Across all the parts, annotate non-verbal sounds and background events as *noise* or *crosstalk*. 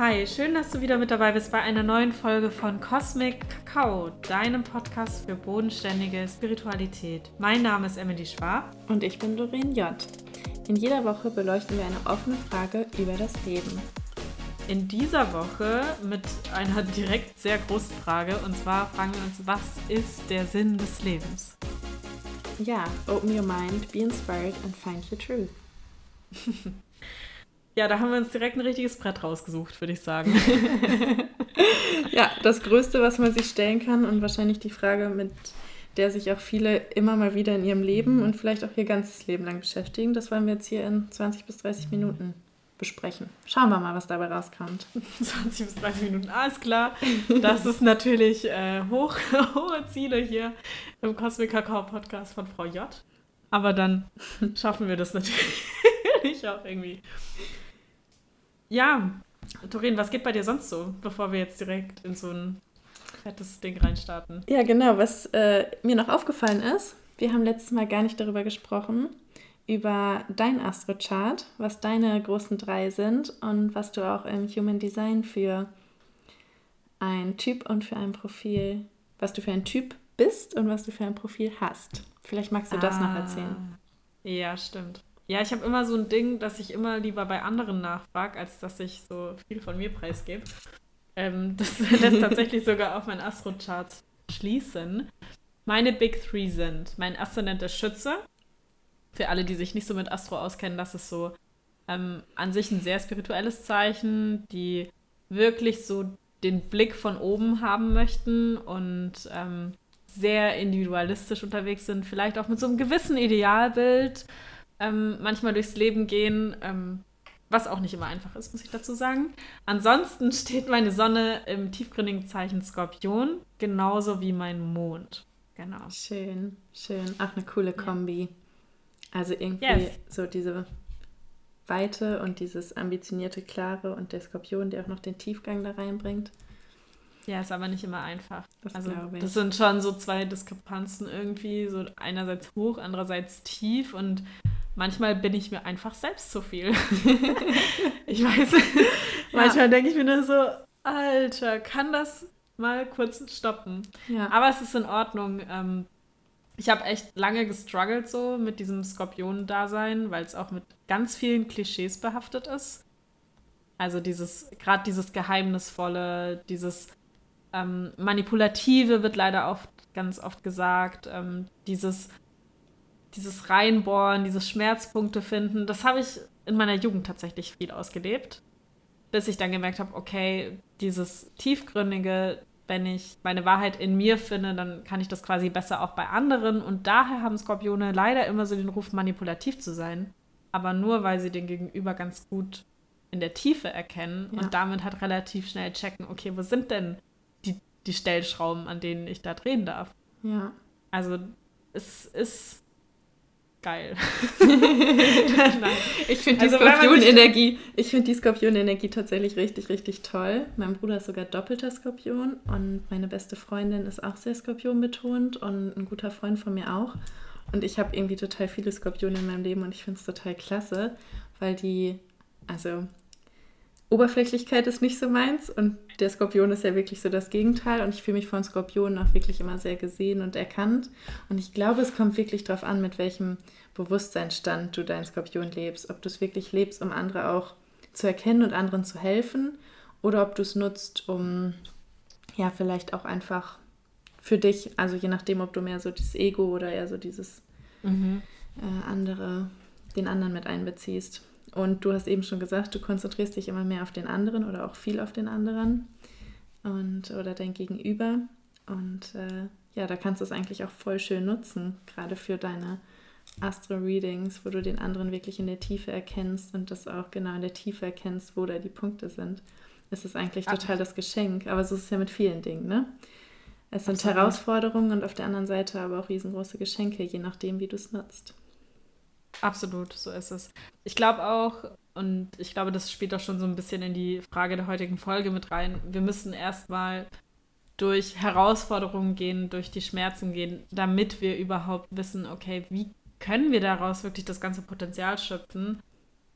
Hi, schön, dass du wieder mit dabei bist bei einer neuen Folge von Cosmic Kakao, deinem Podcast für bodenständige Spiritualität. Mein Name ist Emily Schwab. Und ich bin Doreen J. In jeder Woche beleuchten wir eine offene Frage über das Leben. In dieser Woche mit einer direkt sehr großen Frage und zwar fragen wir uns, was ist der Sinn des Lebens? Ja, open your mind, be inspired and find your truth. *laughs* Ja, da haben wir uns direkt ein richtiges Brett rausgesucht, würde ich sagen. *laughs* ja, das Größte, was man sich stellen kann und wahrscheinlich die Frage, mit der sich auch viele immer mal wieder in ihrem Leben und vielleicht auch ihr ganzes Leben lang beschäftigen, das wollen wir jetzt hier in 20 bis 30 Minuten besprechen. Schauen wir mal, was dabei rauskommt. *laughs* 20 bis 30 Minuten, alles klar. Das ist natürlich äh, hoch, *laughs* hohe Ziele hier im Cosmic Kakao Podcast von Frau J. Aber dann schaffen wir das natürlich auch irgendwie. Ja, Torin, was geht bei dir sonst so, bevor wir jetzt direkt in so ein fettes Ding reinstarten? Ja, genau. Was äh, mir noch aufgefallen ist, wir haben letztes Mal gar nicht darüber gesprochen, über dein Astrochart, was deine großen drei sind und was du auch im Human Design für ein Typ und für ein Profil, was du für ein Typ bist und was du für ein Profil hast. Vielleicht magst du das ah, noch erzählen. Ja, stimmt. Ja, ich habe immer so ein Ding, dass ich immer lieber bei anderen nachfrage, als dass ich so viel von mir preisgebe. Ähm, das *laughs* lässt tatsächlich sogar auf mein Astro-Chart schließen. Meine Big Three sind mein Aszendent der Schütze. Für alle, die sich nicht so mit Astro auskennen, das ist so ähm, an sich ein sehr spirituelles Zeichen, die wirklich so den Blick von oben haben möchten und ähm, sehr individualistisch unterwegs sind, vielleicht auch mit so einem gewissen Idealbild ähm, manchmal durchs Leben gehen, ähm, was auch nicht immer einfach ist, muss ich dazu sagen. Ansonsten *laughs* steht meine Sonne im tiefgründigen Zeichen Skorpion, genauso wie mein Mond. Genau. Schön, schön. Ach, eine coole Kombi. Also irgendwie yes. so diese Weite und dieses ambitionierte Klare und der Skorpion, der auch noch den Tiefgang da reinbringt. Ja, ist aber nicht immer einfach. Das also das sind schon so zwei Diskrepanzen irgendwie, so einerseits hoch, andererseits tief und manchmal bin ich mir einfach selbst zu viel. *laughs* ich weiß, ja. manchmal denke ich mir nur so, Alter, kann das mal kurz stoppen? Ja. Aber es ist in Ordnung. Ähm, ich habe echt lange gestruggelt so mit diesem Skorpion-Dasein, weil es auch mit ganz vielen Klischees behaftet ist. Also dieses, gerade dieses Geheimnisvolle, dieses ähm, Manipulative wird leider oft, ganz oft gesagt, ähm, dieses dieses Reinbohren, diese Schmerzpunkte finden, das habe ich in meiner Jugend tatsächlich viel ausgelebt. Bis ich dann gemerkt habe, okay, dieses tiefgründige, wenn ich meine Wahrheit in mir finde, dann kann ich das quasi besser auch bei anderen. Und daher haben Skorpione leider immer so den Ruf, manipulativ zu sein. Aber nur, weil sie den Gegenüber ganz gut in der Tiefe erkennen ja. und damit halt relativ schnell checken, okay, wo sind denn die, die Stellschrauben, an denen ich da drehen darf? Ja. Also es ist geil. *laughs* ich finde die also, Skorpion-Energie, ich finde die Skorpion-Energie tatsächlich richtig, richtig toll. Mein Bruder ist sogar doppelter Skorpion und meine beste Freundin ist auch sehr Skorpion betont und ein guter Freund von mir auch. Und ich habe irgendwie total viele Skorpione in meinem Leben und ich finde es total klasse, weil die, also Oberflächlichkeit ist nicht so meins und der Skorpion ist ja wirklich so das Gegenteil und ich fühle mich von Skorpionen auch wirklich immer sehr gesehen und erkannt und ich glaube, es kommt wirklich darauf an, mit welchem Bewusstseinsstand du dein Skorpion lebst, ob du es wirklich lebst, um andere auch zu erkennen und anderen zu helfen oder ob du es nutzt, um ja vielleicht auch einfach für dich, also je nachdem, ob du mehr so dieses Ego oder eher so dieses mhm. äh, andere, den anderen mit einbeziehst. Und du hast eben schon gesagt, du konzentrierst dich immer mehr auf den anderen oder auch viel auf den anderen und oder dein Gegenüber. Und äh, ja, da kannst du es eigentlich auch voll schön nutzen, gerade für deine Astro-Readings, wo du den anderen wirklich in der Tiefe erkennst und das auch genau in der Tiefe erkennst, wo da die Punkte sind. Es ist eigentlich total das Geschenk, aber so ist es ja mit vielen Dingen, ne? Es sind Absolut. Herausforderungen und auf der anderen Seite aber auch riesengroße Geschenke, je nachdem, wie du es nutzt. Absolut, so ist es. Ich glaube auch, und ich glaube, das spielt auch schon so ein bisschen in die Frage der heutigen Folge mit rein, wir müssen erstmal durch Herausforderungen gehen, durch die Schmerzen gehen, damit wir überhaupt wissen, okay, wie können wir daraus wirklich das ganze Potenzial schöpfen?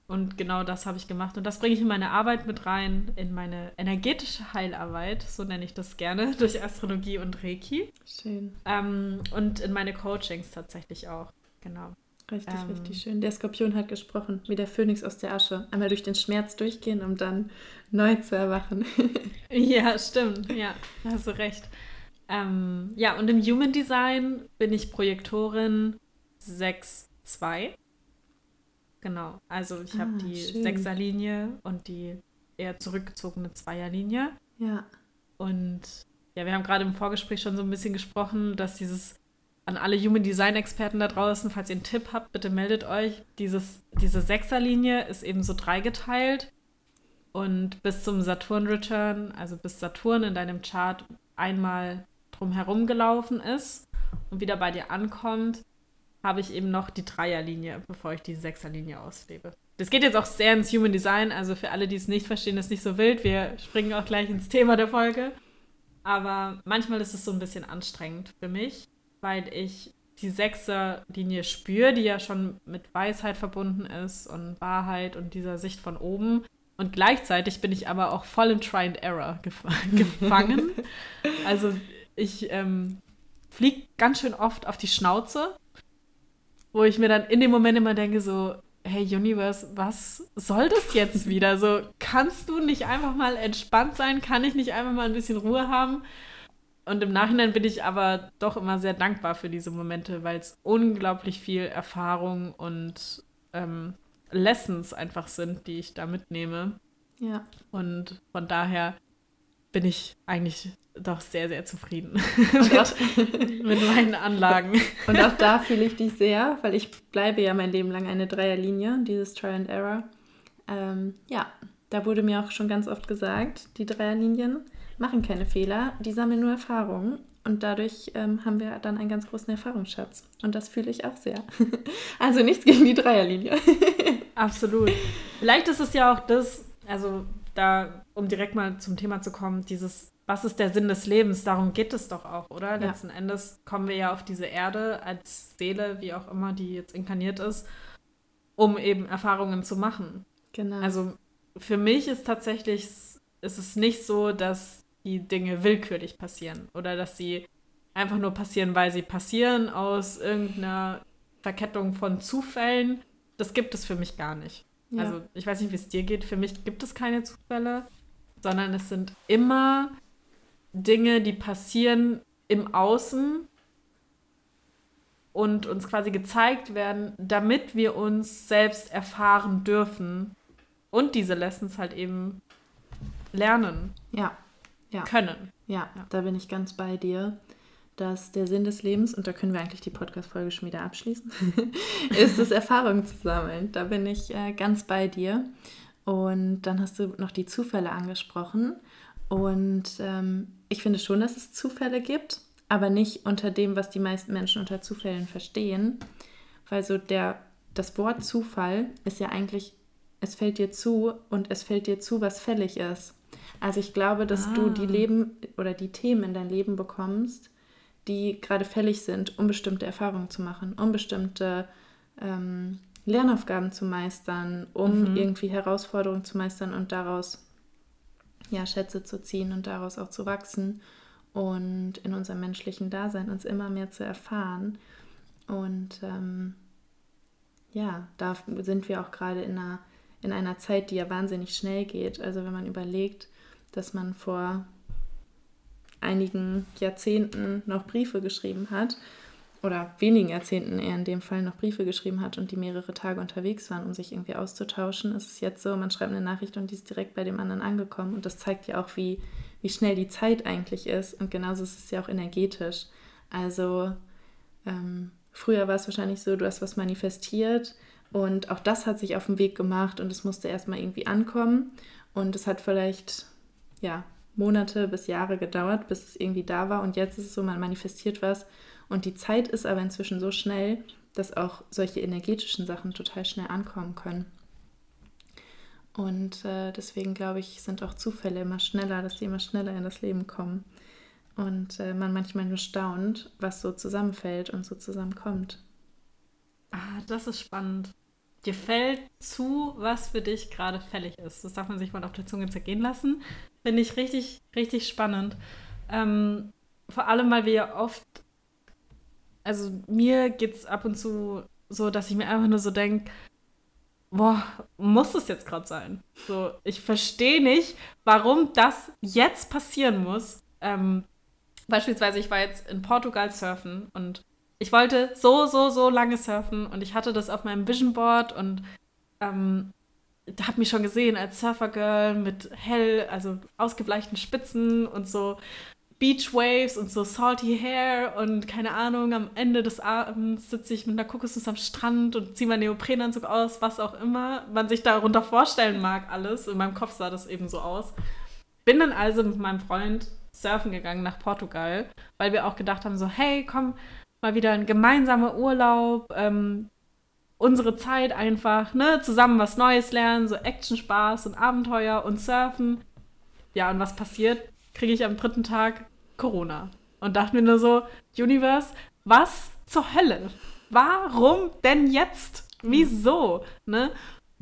Und genau das habe ich gemacht. Und das bringe ich in meine Arbeit mit rein, in meine energetische Heilarbeit, so nenne ich das gerne, *laughs* durch Astrologie und Reiki. Schön. Ähm, und in meine Coachings tatsächlich auch. Genau. Richtig, ähm, richtig schön. Der Skorpion hat gesprochen, wie der Phönix aus der Asche. Einmal durch den Schmerz durchgehen, um dann neu zu erwachen. *laughs* ja, stimmt. Ja, hast du recht. Ähm, ja, und im Human Design bin ich Projektorin 6-2. Genau. Also ich ah, habe die Sechserlinie und die eher zurückgezogene Zweierlinie. Ja. Und ja, wir haben gerade im Vorgespräch schon so ein bisschen gesprochen, dass dieses an alle Human Design Experten da draußen, falls ihr einen Tipp habt, bitte meldet euch. Dieses, diese Sechserlinie ist eben so dreigeteilt und bis zum Saturn Return, also bis Saturn in deinem Chart einmal drumherum gelaufen ist und wieder bei dir ankommt, habe ich eben noch die Dreierlinie, bevor ich die Sechserlinie auslebe. Das geht jetzt auch sehr ins Human Design, also für alle, die es nicht verstehen, ist nicht so wild. Wir springen auch gleich ins Thema der Folge. Aber manchmal ist es so ein bisschen anstrengend für mich, weil ich die Sechserlinie spüre, die ja schon mit Weisheit verbunden ist und Wahrheit und dieser Sicht von oben. Und gleichzeitig bin ich aber auch voll im Try and Error gef *laughs* gefangen. also ich ähm, fliege ganz schön oft auf die Schnauze, wo ich mir dann in dem Moment immer denke, so, hey Universe, was soll das jetzt wieder? So, kannst du nicht einfach mal entspannt sein? Kann ich nicht einfach mal ein bisschen Ruhe haben? Und im Nachhinein bin ich aber doch immer sehr dankbar für diese Momente, weil es unglaublich viel Erfahrung und ähm, Lessons einfach sind, die ich da mitnehme. Ja. Und von daher bin ich eigentlich doch sehr, sehr zufrieden *laughs* mit, mit, meinen Anlagen. *laughs* Und auch da fühle ich dich sehr, weil ich bleibe ja mein Leben lang eine Dreierlinie, dieses Try and Error. Ähm, ja, da wurde mir auch schon ganz oft gesagt, die Dreierlinien machen keine Fehler, die sammeln nur Erfahrungen. Und dadurch ähm, haben wir dann einen ganz großen Erfahrungsschatz. Und das fühle ich auch sehr. *laughs* also nichts gegen die Dreierlinie. *laughs* Absolut. Vielleicht ist es ja auch das, also da, um direkt mal zum Thema zu kommen, dieses, was ist der Sinn des Lebens? Darum geht es doch auch, oder? Ja. Letzten Endes kommen wir ja auf diese Erde als Seele, wie auch immer die jetzt inkarniert ist, um eben Erfahrungen zu machen. Genau. Also für mich ist tatsächlich, ist es nicht so, dass die Dinge willkürlich passieren oder dass sie einfach nur passieren, weil sie passieren aus irgendeiner Verkettung von Zufällen. Das gibt es für mich gar nicht. Ja. Also ich weiß nicht, wie es dir geht. Für mich gibt es keine Zufälle, sondern es sind immer Dinge, die passieren im Außen und uns quasi gezeigt werden, damit wir uns selbst erfahren dürfen und diese Lessons halt eben lernen ja. Ja. können. Ja, ja, da bin ich ganz bei dir dass der Sinn des Lebens, und da können wir eigentlich die Podcast-Folge schon wieder abschließen, *laughs* ist es, Erfahrungen zu sammeln. Da bin ich äh, ganz bei dir. Und dann hast du noch die Zufälle angesprochen. Und ähm, ich finde schon, dass es Zufälle gibt, aber nicht unter dem, was die meisten Menschen unter Zufällen verstehen. Weil so der, das Wort Zufall ist ja eigentlich, es fällt dir zu und es fällt dir zu, was fällig ist. Also ich glaube, dass ah. du die Leben oder die Themen in dein Leben bekommst, die gerade fällig sind, um bestimmte Erfahrungen zu machen, um bestimmte ähm, Lernaufgaben zu meistern, um mhm. irgendwie Herausforderungen zu meistern und daraus ja, Schätze zu ziehen und daraus auch zu wachsen und in unserem menschlichen Dasein uns immer mehr zu erfahren. Und ähm, ja, da sind wir auch gerade in einer, in einer Zeit, die ja wahnsinnig schnell geht. Also wenn man überlegt, dass man vor einigen Jahrzehnten noch Briefe geschrieben hat oder wenigen Jahrzehnten eher in dem Fall noch Briefe geschrieben hat und die mehrere Tage unterwegs waren, um sich irgendwie auszutauschen, ist es jetzt so, man schreibt eine Nachricht und die ist direkt bei dem anderen angekommen. Und das zeigt ja auch, wie, wie schnell die Zeit eigentlich ist. Und genauso ist es ja auch energetisch. Also ähm, früher war es wahrscheinlich so, du hast was manifestiert und auch das hat sich auf den Weg gemacht und es musste erstmal irgendwie ankommen. Und es hat vielleicht, ja, Monate bis Jahre gedauert, bis es irgendwie da war. Und jetzt ist es so, man manifestiert was. Und die Zeit ist aber inzwischen so schnell, dass auch solche energetischen Sachen total schnell ankommen können. Und äh, deswegen glaube ich, sind auch Zufälle immer schneller, dass die immer schneller in das Leben kommen. Und äh, man manchmal nur staunt, was so zusammenfällt und so zusammenkommt. Ah, das ist spannend. Dir fällt zu, was für dich gerade fällig ist. Das darf man sich mal auf der Zunge zergehen lassen. Finde ich richtig, richtig spannend. Ähm, vor allem, weil wir ja oft, also mir geht es ab und zu so, dass ich mir einfach nur so denke, boah, muss es jetzt gerade sein? So, ich verstehe nicht, warum das jetzt passieren muss. Ähm, beispielsweise, ich war jetzt in Portugal surfen und ich wollte so, so, so lange surfen und ich hatte das auf meinem Vision Board und ähm, hat mich schon gesehen als Surfergirl mit hell, also ausgebleichten Spitzen und so Beach Waves und so salty hair und keine Ahnung, am Ende des Abends sitze ich mit einer Kokosnuss am Strand und ziehe meinen Neoprenanzug aus, was auch immer man sich darunter vorstellen mag, alles. In meinem Kopf sah das eben so aus. Bin dann also mit meinem Freund surfen gegangen nach Portugal, weil wir auch gedacht haben, so, hey, komm, mal wieder ein gemeinsamer Urlaub, ähm, unsere Zeit einfach, ne, zusammen was Neues lernen, so Action, Spaß und Abenteuer und Surfen. Ja, und was passiert? Kriege ich am dritten Tag Corona. Und dachte mir nur so, Universe, was zur Hölle? Warum denn jetzt? Wieso? Ne?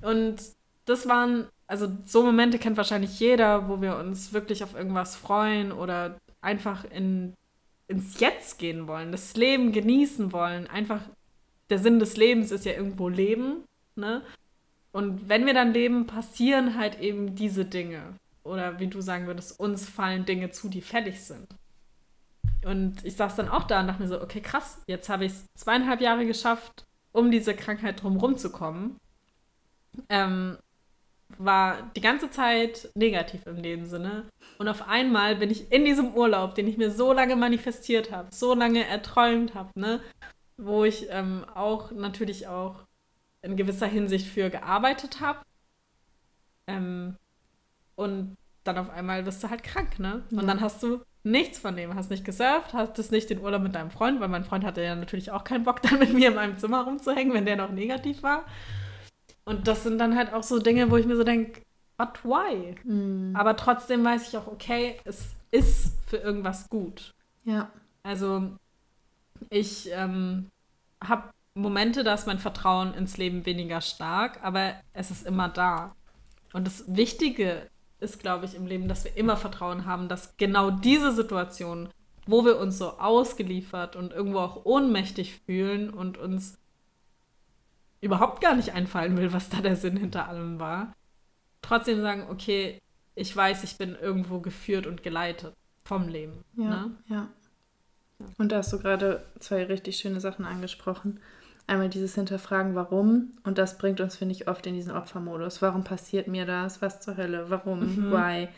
Und das waren, also so Momente kennt wahrscheinlich jeder, wo wir uns wirklich auf irgendwas freuen oder einfach in, ins Jetzt gehen wollen, das Leben genießen wollen. Einfach, der Sinn des Lebens ist ja irgendwo Leben. Ne? Und wenn wir dann leben, passieren halt eben diese Dinge. Oder wie du sagen würdest, uns fallen Dinge zu, die fällig sind. Und ich saß dann auch da und dachte mir so, okay, krass, jetzt habe ich es zweieinhalb Jahre geschafft, um diese Krankheit drumherum zu kommen. Ähm, war die ganze Zeit negativ in dem Sinne. Und auf einmal bin ich in diesem Urlaub, den ich mir so lange manifestiert habe, so lange erträumt habe, ne? Wo ich ähm, auch natürlich auch in gewisser Hinsicht für gearbeitet habe. Ähm, und dann auf einmal bist du halt krank, ne? Und ja. dann hast du nichts von dem. Hast nicht gesurft, hast es nicht den Urlaub mit deinem Freund, weil mein Freund hatte ja natürlich auch keinen Bock, *laughs* dann mit mir in meinem Zimmer rumzuhängen, wenn der noch negativ war. Und das sind dann halt auch so Dinge, wo ich mir so denke, but why? Mhm. Aber trotzdem weiß ich auch, okay, es ist für irgendwas gut. Ja. Also ich ähm, habe Momente, da ist mein Vertrauen ins Leben weniger stark, aber es ist immer da. Und das Wichtige ist, glaube ich, im Leben, dass wir immer Vertrauen haben, dass genau diese Situation, wo wir uns so ausgeliefert und irgendwo auch ohnmächtig fühlen und uns überhaupt gar nicht einfallen will, was da der Sinn hinter allem war, trotzdem sagen, okay, ich weiß, ich bin irgendwo geführt und geleitet vom Leben. Ja, ne? ja. Und da hast du gerade zwei richtig schöne Sachen angesprochen. Einmal dieses Hinterfragen, warum. Und das bringt uns, finde ich, oft in diesen Opfermodus. Warum passiert mir das? Was zur Hölle? Warum? Mhm. Why?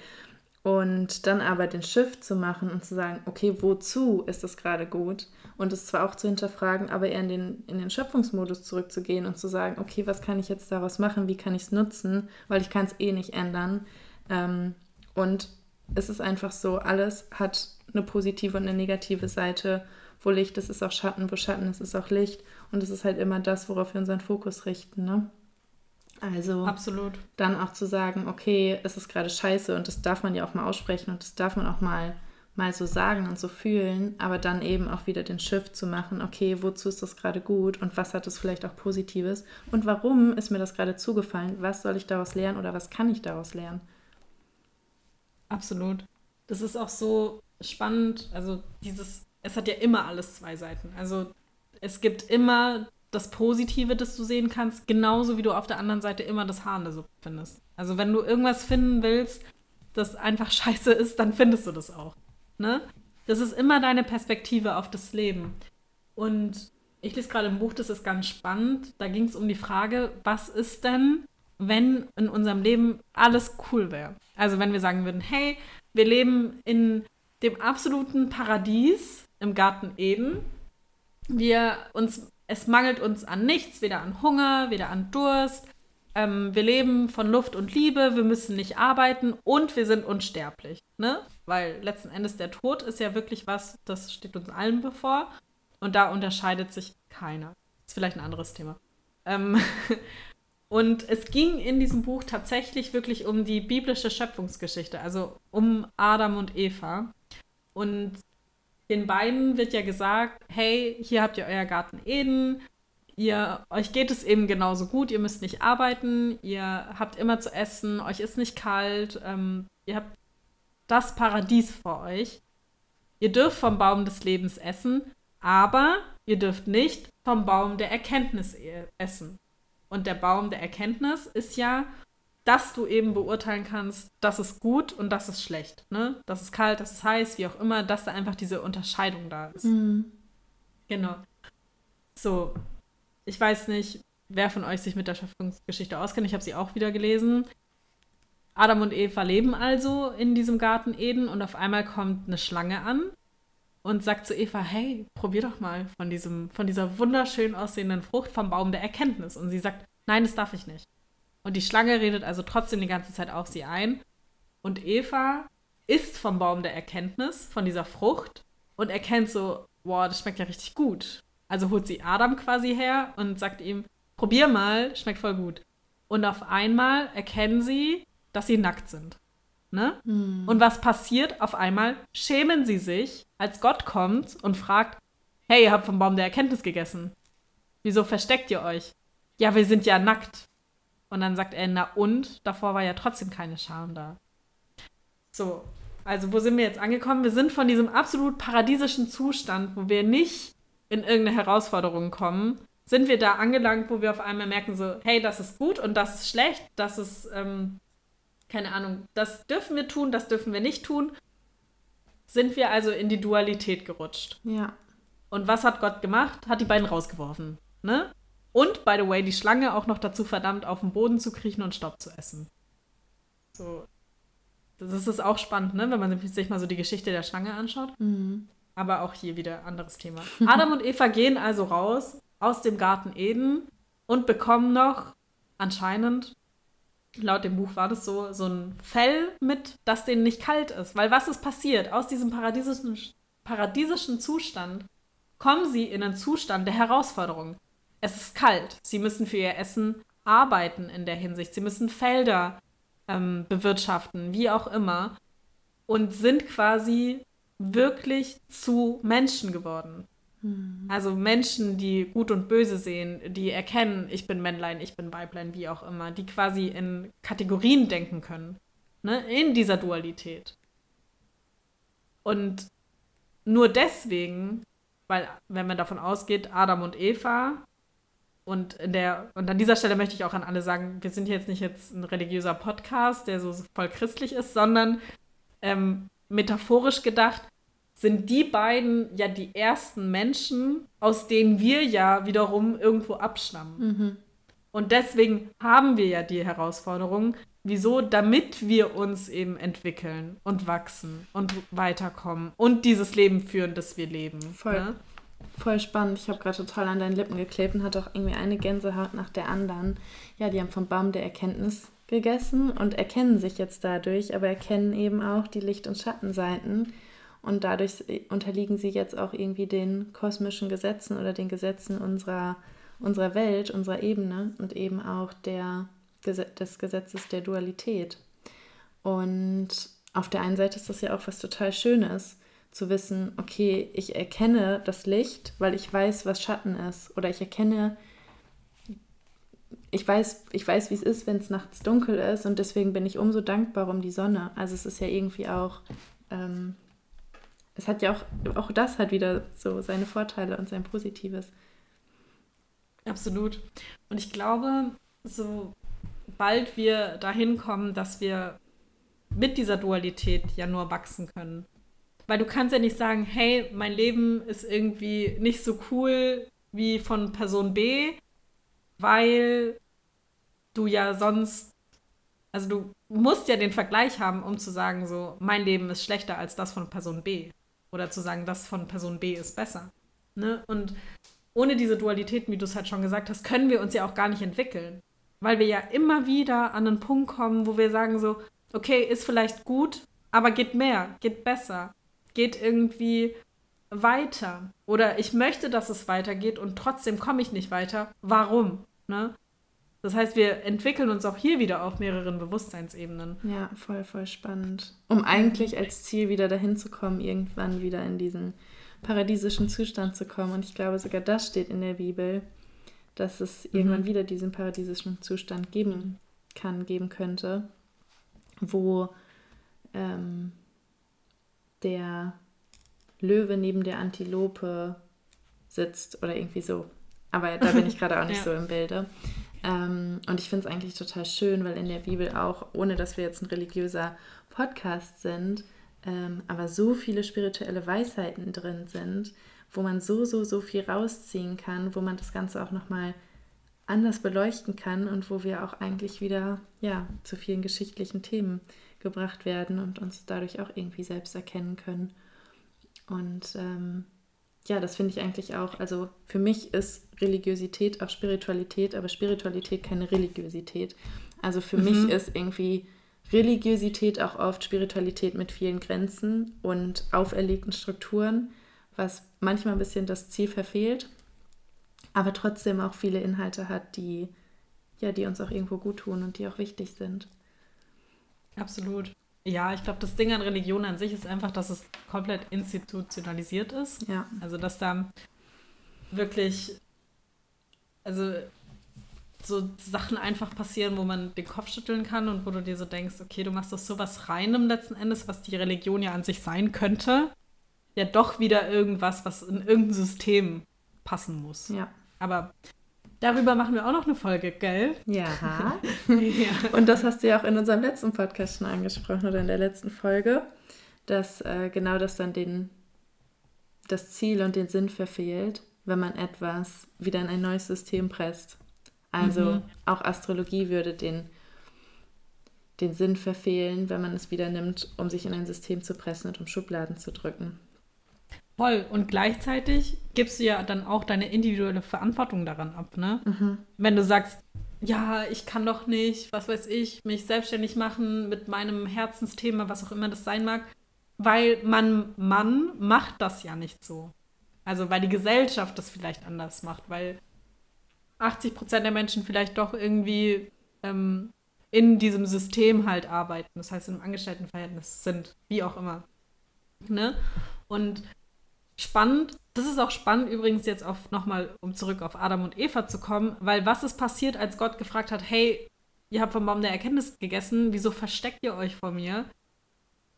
Und dann aber den Shift zu machen und zu sagen, okay, wozu ist das gerade gut? Und es zwar auch zu hinterfragen, aber eher in den, in den Schöpfungsmodus zurückzugehen und zu sagen, okay, was kann ich jetzt daraus machen? Wie kann ich es nutzen? Weil ich kann es eh nicht ändern. Ähm, und es ist einfach so, alles hat eine positive und eine negative Seite. Wo Licht ist, ist auch Schatten, wo Schatten ist, ist auch Licht. Und es ist halt immer das, worauf wir unseren Fokus richten, ne? Also Absolut. dann auch zu sagen, okay, es ist gerade scheiße und das darf man ja auch mal aussprechen und das darf man auch mal, mal so sagen und so fühlen, aber dann eben auch wieder den Shift zu machen, okay, wozu ist das gerade gut und was hat es vielleicht auch Positives und warum ist mir das gerade zugefallen, was soll ich daraus lernen oder was kann ich daraus lernen? Absolut. Das ist auch so spannend, also dieses, es hat ja immer alles zwei Seiten. Also es gibt immer das Positive, das du sehen kannst, genauso wie du auf der anderen Seite immer das Haar in der Suppe findest. Also wenn du irgendwas finden willst, das einfach *laughs* scheiße ist, dann findest du das auch. Ne? Das ist immer deine Perspektive auf das Leben. Und ich lese gerade ein Buch, das ist ganz spannend. Da ging es um die Frage, was ist denn, wenn in unserem Leben alles cool wäre? Also wenn wir sagen würden, hey, wir leben in dem absoluten Paradies im Garten Eden wir uns, es mangelt uns an nichts, weder an Hunger, weder an Durst. Ähm, wir leben von Luft und Liebe, wir müssen nicht arbeiten und wir sind unsterblich. Ne? Weil letzten Endes der Tod ist ja wirklich was, das steht uns allen bevor. Und da unterscheidet sich keiner. Ist vielleicht ein anderes Thema. Ähm *laughs* und es ging in diesem Buch tatsächlich wirklich um die biblische Schöpfungsgeschichte, also um Adam und Eva. Und den beiden wird ja gesagt, hey, hier habt ihr euer Garten Eden, ihr, euch geht es eben genauso gut, ihr müsst nicht arbeiten, ihr habt immer zu essen, euch ist nicht kalt, ähm, ihr habt das Paradies vor euch. Ihr dürft vom Baum des Lebens essen, aber ihr dürft nicht vom Baum der Erkenntnis e-, essen. Und der Baum der Erkenntnis ist ja, dass du eben beurteilen kannst, das ist gut und das ist schlecht. Ne? Das ist kalt, das ist heiß, wie auch immer, dass da einfach diese Unterscheidung da ist. Mhm. Genau. So, ich weiß nicht, wer von euch sich mit der Schöpfungsgeschichte auskennt. Ich habe sie auch wieder gelesen. Adam und Eva leben also in diesem Garten Eden und auf einmal kommt eine Schlange an und sagt zu Eva, hey, probier doch mal von, diesem, von dieser wunderschön aussehenden Frucht vom Baum der Erkenntnis. Und sie sagt, nein, das darf ich nicht. Und die Schlange redet also trotzdem die ganze Zeit auf sie ein. Und Eva isst vom Baum der Erkenntnis, von dieser Frucht und erkennt so, wow, das schmeckt ja richtig gut. Also holt sie Adam quasi her und sagt ihm, probier mal, schmeckt voll gut. Und auf einmal erkennen sie, dass sie nackt sind. Ne? Hm. Und was passiert? Auf einmal schämen sie sich, als Gott kommt und fragt, hey, ihr habt vom Baum der Erkenntnis gegessen. Wieso versteckt ihr euch? Ja, wir sind ja nackt. Und dann sagt er, na und? Davor war ja trotzdem keine Scham da. So, also wo sind wir jetzt angekommen? Wir sind von diesem absolut paradiesischen Zustand, wo wir nicht in irgendeine Herausforderung kommen, sind wir da angelangt, wo wir auf einmal merken, so, hey, das ist gut und das ist schlecht, das ist, ähm, keine Ahnung, das dürfen wir tun, das dürfen wir nicht tun. Sind wir also in die Dualität gerutscht. Ja. Und was hat Gott gemacht? Hat die beiden rausgeworfen. Ne? Und, by the way, die Schlange auch noch dazu verdammt, auf den Boden zu kriechen und Staub zu essen. So. Das ist auch spannend, ne? wenn man sich mal so die Geschichte der Schlange anschaut. Mhm. Aber auch hier wieder anderes Thema. *laughs* Adam und Eva gehen also raus aus dem Garten Eden und bekommen noch anscheinend, laut dem Buch war das so, so ein Fell mit, das denen nicht kalt ist. Weil was ist passiert? Aus diesem paradiesischen, paradiesischen Zustand kommen sie in einen Zustand der Herausforderung. Es ist kalt. Sie müssen für ihr Essen arbeiten in der Hinsicht. Sie müssen Felder ähm, bewirtschaften, wie auch immer. Und sind quasi wirklich zu Menschen geworden. Mhm. Also Menschen, die gut und böse sehen, die erkennen, ich bin Männlein, ich bin Weiblein, wie auch immer, die quasi in Kategorien denken können, ne? in dieser Dualität. Und nur deswegen, weil wenn man davon ausgeht, Adam und Eva, und in der, und an dieser Stelle möchte ich auch an alle sagen, wir sind jetzt nicht jetzt ein religiöser Podcast, der so voll christlich ist, sondern ähm, metaphorisch gedacht, sind die beiden ja die ersten Menschen, aus denen wir ja wiederum irgendwo abstammen. Mhm. Und deswegen haben wir ja die Herausforderung, wieso? Damit wir uns eben entwickeln und wachsen und weiterkommen und dieses Leben führen, das wir leben. Voll, ne? Voll spannend. Ich habe gerade total an deinen Lippen geklebt und hatte auch irgendwie eine Gänsehaut nach der anderen. Ja, die haben vom Baum der Erkenntnis gegessen und erkennen sich jetzt dadurch, aber erkennen eben auch die Licht- und Schattenseiten. Und dadurch unterliegen sie jetzt auch irgendwie den kosmischen Gesetzen oder den Gesetzen unserer, unserer Welt, unserer Ebene und eben auch der, des Gesetzes der Dualität. Und auf der einen Seite ist das ja auch was total Schönes, zu wissen, okay, ich erkenne das Licht, weil ich weiß, was Schatten ist. Oder ich erkenne ich weiß, ich weiß, wie es ist, wenn es nachts dunkel ist und deswegen bin ich umso dankbar um die Sonne. Also es ist ja irgendwie auch, ähm, es hat ja auch, auch das hat wieder so seine Vorteile und sein Positives. Absolut. Und ich glaube, sobald wir dahin kommen, dass wir mit dieser Dualität ja nur wachsen können. Weil du kannst ja nicht sagen, hey, mein Leben ist irgendwie nicht so cool wie von Person B, weil du ja sonst, also du musst ja den Vergleich haben, um zu sagen, so, mein Leben ist schlechter als das von Person B. Oder zu sagen, das von Person B ist besser. Ne? Und ohne diese Dualitäten, wie du es halt schon gesagt hast, können wir uns ja auch gar nicht entwickeln. Weil wir ja immer wieder an einen Punkt kommen, wo wir sagen so, okay, ist vielleicht gut, aber geht mehr, geht besser, geht irgendwie weiter. Oder ich möchte, dass es weitergeht und trotzdem komme ich nicht weiter. Warum? Ne? Das heißt, wir entwickeln uns auch hier wieder auf mehreren Bewusstseinsebenen. Ja, voll, voll spannend. Um eigentlich als Ziel wieder dahin zu kommen, irgendwann wieder in diesen paradiesischen Zustand zu kommen. Und ich glaube, sogar das steht in der Bibel, dass es mhm. irgendwann wieder diesen paradiesischen Zustand geben kann, geben könnte, wo ähm, der Löwe neben der Antilope sitzt oder irgendwie so. Aber da bin ich gerade auch nicht *laughs* ja. so im Bilde. Ähm, und ich finde es eigentlich total schön, weil in der Bibel auch, ohne dass wir jetzt ein religiöser Podcast sind, ähm, aber so viele spirituelle Weisheiten drin sind, wo man so, so, so viel rausziehen kann, wo man das Ganze auch nochmal anders beleuchten kann und wo wir auch eigentlich wieder ja, zu vielen geschichtlichen Themen gebracht werden und uns dadurch auch irgendwie selbst erkennen können. Und ähm, ja, das finde ich eigentlich auch. Also für mich ist Religiosität auch Spiritualität, aber Spiritualität keine Religiosität. Also für mhm. mich ist irgendwie Religiosität auch oft Spiritualität mit vielen Grenzen und auferlegten Strukturen, was manchmal ein bisschen das Ziel verfehlt, aber trotzdem auch viele Inhalte hat, die ja, die uns auch irgendwo gut tun und die auch wichtig sind. Absolut. Ja, ich glaube, das Ding an Religion an sich ist einfach, dass es komplett institutionalisiert ist. Ja. Also, dass da wirklich, also so Sachen einfach passieren, wo man den Kopf schütteln kann und wo du dir so denkst, okay, du machst doch sowas reinem letzten Endes, was die Religion ja an sich sein könnte. Ja, doch wieder irgendwas, was in irgendein System passen muss. Ja. Aber Darüber machen wir auch noch eine Folge, gell? Ja. *laughs* ja. Und das hast du ja auch in unserem letzten Podcast schon angesprochen oder in der letzten Folge, dass äh, genau das dann den, das Ziel und den Sinn verfehlt, wenn man etwas wieder in ein neues System presst. Also mhm. auch Astrologie würde den, den Sinn verfehlen, wenn man es wieder nimmt, um sich in ein System zu pressen und um Schubladen zu drücken. Voll. Und gleichzeitig gibst du ja dann auch deine individuelle Verantwortung daran ab, ne? Mhm. Wenn du sagst, ja, ich kann doch nicht, was weiß ich, mich selbstständig machen mit meinem Herzensthema, was auch immer das sein mag, weil man Mann macht das ja nicht so. Also weil die Gesellschaft das vielleicht anders macht, weil 80 Prozent der Menschen vielleicht doch irgendwie ähm, in diesem System halt arbeiten, das heißt im Angestelltenverhältnis sind, wie auch immer. Ne? Und spannend. Das ist auch spannend übrigens jetzt auf nochmal, um zurück auf Adam und Eva zu kommen, weil was ist passiert, als Gott gefragt hat, hey, ihr habt vom Baum der Erkenntnis gegessen, wieso versteckt ihr euch vor mir?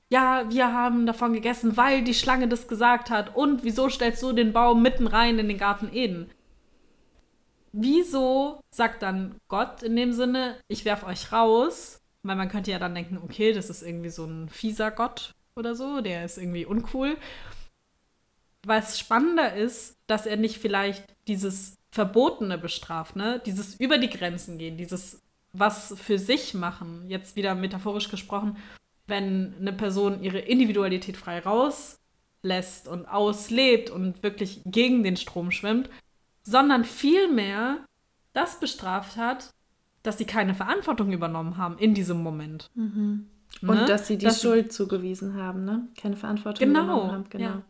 Ja, wir haben davon gegessen, weil die Schlange das gesagt hat. Und wieso stellst du den Baum mitten rein in den Garten Eden? Wieso sagt dann Gott in dem Sinne, ich werf euch raus? Weil man könnte ja dann denken, okay, das ist irgendwie so ein fieser Gott oder so, der ist irgendwie uncool was spannender ist, dass er nicht vielleicht dieses Verbotene bestraft, ne? Dieses über die Grenzen gehen, dieses was für sich machen, jetzt wieder metaphorisch gesprochen, wenn eine Person ihre Individualität frei rauslässt und auslebt und wirklich gegen den Strom schwimmt, sondern vielmehr das bestraft hat, dass sie keine Verantwortung übernommen haben in diesem Moment. Mhm. Ne? Und dass sie die dass Schuld zugewiesen haben, ne? Keine Verantwortung genau, übernommen haben. Genau. Ja.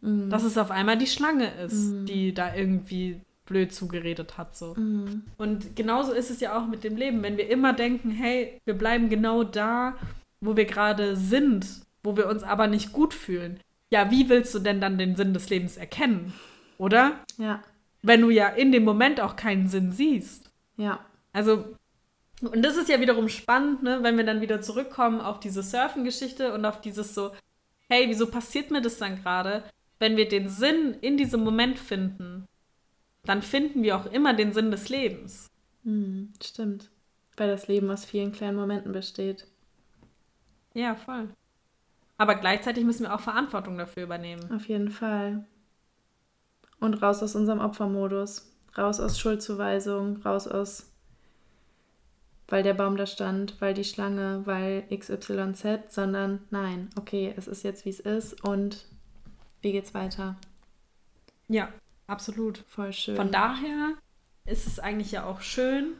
Mhm. Dass es auf einmal die Schlange ist, mhm. die da irgendwie blöd zugeredet hat. So. Mhm. Und genauso ist es ja auch mit dem Leben. Wenn wir immer denken, hey, wir bleiben genau da, wo wir gerade sind, wo wir uns aber nicht gut fühlen. Ja, wie willst du denn dann den Sinn des Lebens erkennen? Oder? Ja. Wenn du ja in dem Moment auch keinen Sinn siehst. Ja. Also, und das ist ja wiederum spannend, ne, wenn wir dann wieder zurückkommen auf diese Surfen-Geschichte und auf dieses so, hey, wieso passiert mir das dann gerade? Wenn wir den Sinn in diesem Moment finden, dann finden wir auch immer den Sinn des Lebens. Hm, stimmt. Weil das Leben aus vielen kleinen Momenten besteht. Ja, voll. Aber gleichzeitig müssen wir auch Verantwortung dafür übernehmen. Auf jeden Fall. Und raus aus unserem Opfermodus. Raus aus Schuldzuweisung, raus aus, weil der Baum da stand, weil die Schlange, weil XYZ, sondern nein, okay, es ist jetzt wie es ist und wie geht's weiter? Ja, absolut. Voll schön. Von daher ist es eigentlich ja auch schön,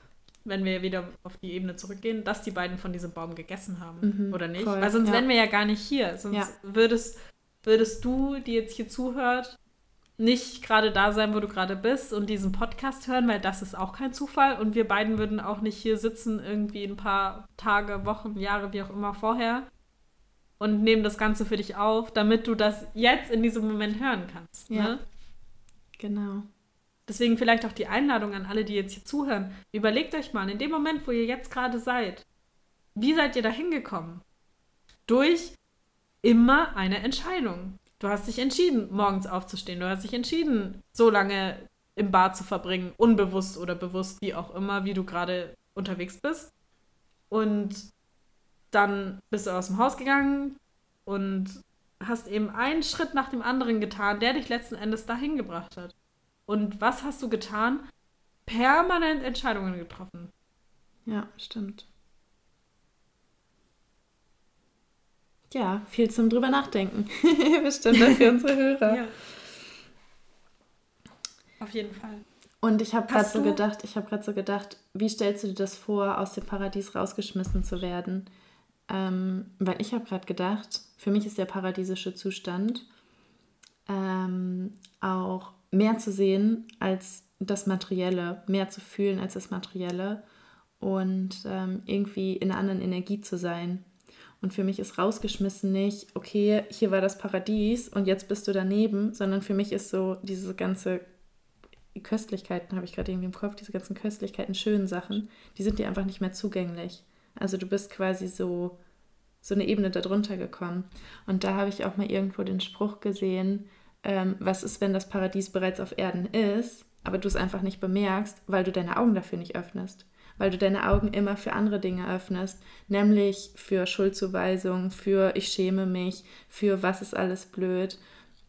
wenn wir wieder auf die Ebene zurückgehen, dass die beiden von diesem Baum gegessen haben, mhm, oder nicht? Voll, Weil sonst ja. wären wir ja gar nicht hier. Sonst ja. würdest, würdest du, die jetzt hier zuhört, nicht gerade da sein, wo du gerade bist und diesen Podcast hören, weil das ist auch kein Zufall. Und wir beiden würden auch nicht hier sitzen, irgendwie ein paar Tage, Wochen, Jahre, wie auch immer vorher und nehmen das Ganze für dich auf, damit du das jetzt in diesem Moment hören kannst. Ja. Ne? Genau. deswegen vielleicht auch die Einladung an alle, die jetzt hier zuhören. Überlegt euch mal, in dem Moment, wo ihr jetzt gerade seid, wie seid ihr da hingekommen? Durch immer eine Entscheidung. Du hast dich entschieden, morgens aufzustehen. Du hast dich entschieden, so lange im Bad zu verbringen, unbewusst oder bewusst, wie auch immer, wie du gerade unterwegs bist. Und dann bist du aus dem Haus gegangen und hast eben einen Schritt nach dem anderen getan, der dich letzten Endes dahin gebracht hat. Und was hast du getan? Permanent Entscheidungen getroffen. Ja, stimmt. Ja, viel zum drüber nachdenken. *laughs* Bestimmt für unsere Hörer. Ja. Auf jeden Fall. Und ich habe gerade so gedacht, ich habe gerade so gedacht, wie stellst du dir das vor, aus dem Paradies rausgeschmissen zu werden? Ähm, weil ich habe gerade gedacht, für mich ist der paradiesische Zustand ähm, auch mehr zu sehen als das Materielle, mehr zu fühlen als das Materielle und ähm, irgendwie in einer anderen Energie zu sein. Und für mich ist rausgeschmissen nicht, okay, hier war das Paradies und jetzt bist du daneben, sondern für mich ist so diese ganze Köstlichkeiten, habe ich gerade irgendwie im Kopf, diese ganzen Köstlichkeiten, schönen Sachen, die sind dir einfach nicht mehr zugänglich. Also du bist quasi so, so eine Ebene darunter gekommen. Und da habe ich auch mal irgendwo den Spruch gesehen, ähm, was ist, wenn das Paradies bereits auf Erden ist, aber du es einfach nicht bemerkst, weil du deine Augen dafür nicht öffnest. Weil du deine Augen immer für andere Dinge öffnest, nämlich für Schuldzuweisung, für ich schäme mich, für was ist alles blöd.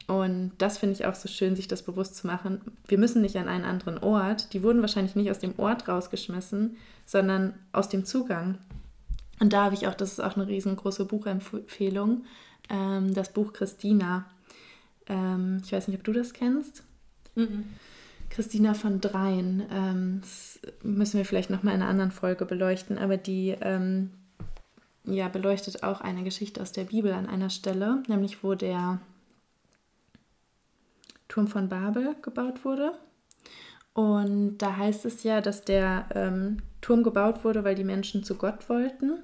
Und das finde ich auch so schön, sich das bewusst zu machen. Wir müssen nicht an einen anderen Ort. Die wurden wahrscheinlich nicht aus dem Ort rausgeschmissen, sondern aus dem Zugang. Und da habe ich auch, das ist auch eine riesengroße Buchempfehlung, ähm, das Buch Christina. Ähm, ich weiß nicht, ob du das kennst. Mhm. Christina von Dreien. Ähm, das müssen wir vielleicht nochmal in einer anderen Folge beleuchten, aber die ähm, ja, beleuchtet auch eine Geschichte aus der Bibel an einer Stelle, nämlich wo der Turm von Babel gebaut wurde. Und da heißt es ja, dass der ähm, Turm gebaut wurde, weil die Menschen zu Gott wollten.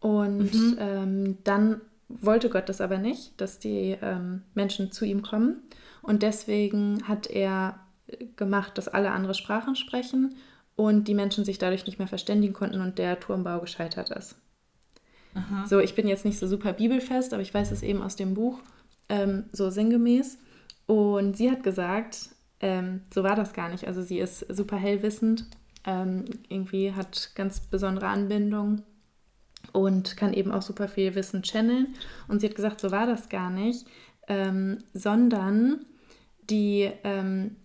Und mhm. ähm, dann wollte Gott das aber nicht, dass die ähm, Menschen zu ihm kommen. Und deswegen hat er gemacht, dass alle andere Sprachen sprechen und die Menschen sich dadurch nicht mehr verständigen konnten und der Turmbau gescheitert ist. Aha. So, ich bin jetzt nicht so super bibelfest, aber ich weiß es eben aus dem Buch, ähm, so sinngemäß. Und sie hat gesagt, ähm, so war das gar nicht. Also sie ist super hellwissend, ähm, irgendwie hat ganz besondere Anbindung und kann eben auch super viel Wissen channeln. Und sie hat gesagt, so war das gar nicht, ähm, sondern die ähm,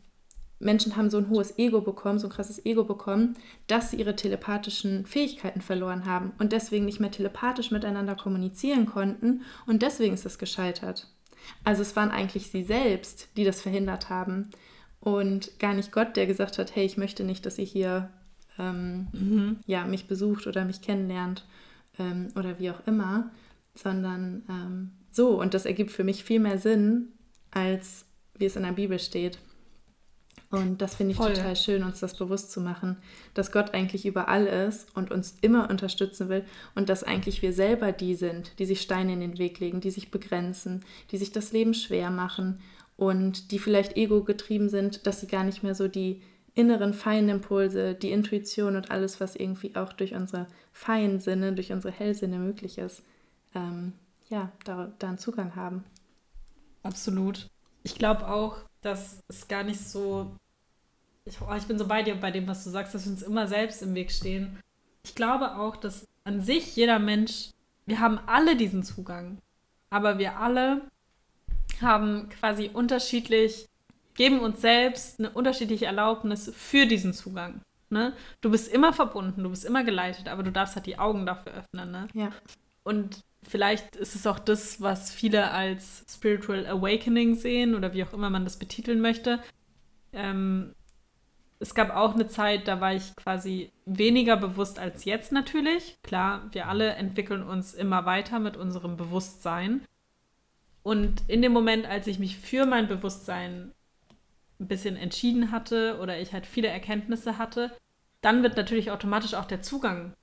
Menschen haben so ein hohes Ego bekommen, so ein krasses Ego bekommen, dass sie ihre telepathischen Fähigkeiten verloren haben und deswegen nicht mehr telepathisch miteinander kommunizieren konnten und deswegen ist es gescheitert. Also es waren eigentlich sie selbst, die das verhindert haben und gar nicht Gott, der gesagt hat, hey, ich möchte nicht, dass ihr hier ähm, mhm. ja, mich besucht oder mich kennenlernt ähm, oder wie auch immer, sondern ähm, so. Und das ergibt für mich viel mehr Sinn, als wie es in der Bibel steht. Und das finde ich Voll. total schön, uns das bewusst zu machen, dass Gott eigentlich überall ist und uns immer unterstützen will und dass eigentlich wir selber die sind, die sich Steine in den Weg legen, die sich begrenzen, die sich das Leben schwer machen und die vielleicht ego-getrieben sind, dass sie gar nicht mehr so die inneren feinen Impulse, die Intuition und alles, was irgendwie auch durch unsere feinen Sinne, durch unsere Hellsinne möglich ist, ähm, ja, da, da einen Zugang haben. Absolut. Ich glaube auch, dass es gar nicht so ich, oh, ich bin so bei dir bei dem, was du sagst, dass wir uns immer selbst im Weg stehen. Ich glaube auch, dass an sich jeder Mensch, wir haben alle diesen Zugang, aber wir alle haben quasi unterschiedlich, geben uns selbst eine unterschiedliche Erlaubnis für diesen Zugang. Ne? Du bist immer verbunden, du bist immer geleitet, aber du darfst halt die Augen dafür öffnen. Ne? Ja. Und vielleicht ist es auch das, was viele als Spiritual Awakening sehen oder wie auch immer man das betiteln möchte. Ähm, es gab auch eine Zeit, da war ich quasi weniger bewusst als jetzt natürlich. Klar, wir alle entwickeln uns immer weiter mit unserem Bewusstsein. Und in dem Moment, als ich mich für mein Bewusstsein ein bisschen entschieden hatte oder ich halt viele Erkenntnisse hatte, dann wird natürlich automatisch auch der Zugang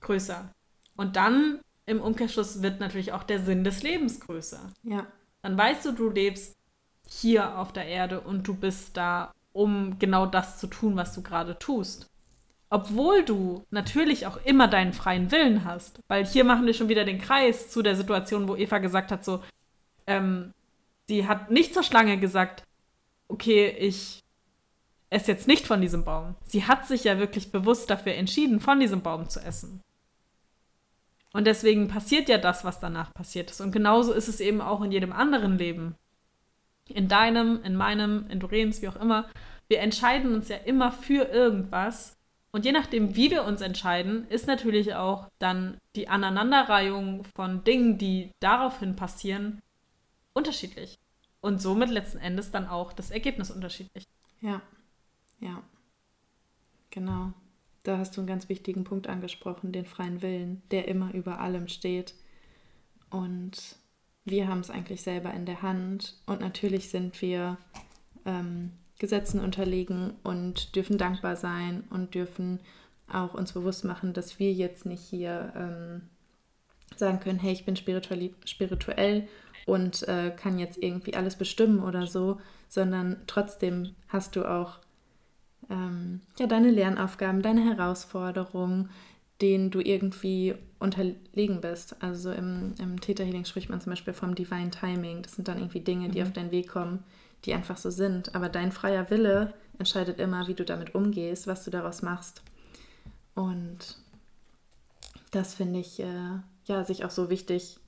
größer. Und dann im Umkehrschluss wird natürlich auch der Sinn des Lebens größer. Ja. Dann weißt du, du lebst hier auf der Erde und du bist da um genau das zu tun, was du gerade tust. Obwohl du natürlich auch immer deinen freien Willen hast. Weil hier machen wir schon wieder den Kreis zu der Situation, wo Eva gesagt hat, so, ähm, sie hat nicht zur Schlange gesagt, okay, ich esse jetzt nicht von diesem Baum. Sie hat sich ja wirklich bewusst dafür entschieden, von diesem Baum zu essen. Und deswegen passiert ja das, was danach passiert ist. Und genauso ist es eben auch in jedem anderen Leben. In deinem, in meinem, in Dorens, wie auch immer. Wir entscheiden uns ja immer für irgendwas. Und je nachdem, wie wir uns entscheiden, ist natürlich auch dann die Aneinanderreihung von Dingen, die daraufhin passieren, unterschiedlich. Und somit letzten Endes dann auch das Ergebnis unterschiedlich. Ja, ja. Genau. Da hast du einen ganz wichtigen Punkt angesprochen, den freien Willen, der immer über allem steht. Und wir haben es eigentlich selber in der Hand. Und natürlich sind wir ähm, Gesetzen unterlegen und dürfen dankbar sein und dürfen auch uns bewusst machen, dass wir jetzt nicht hier ähm, sagen können, hey, ich bin spirituell und äh, kann jetzt irgendwie alles bestimmen oder so, sondern trotzdem hast du auch ähm, ja, deine Lernaufgaben, deine Herausforderungen, denen du irgendwie unterlegen bist. Also im, im Theta Healing spricht man zum Beispiel vom Divine Timing. Das sind dann irgendwie Dinge, die mhm. auf deinen Weg kommen, die einfach so sind. Aber dein freier Wille entscheidet immer, wie du damit umgehst, was du daraus machst. Und das finde ich äh, ja sich auch so wichtig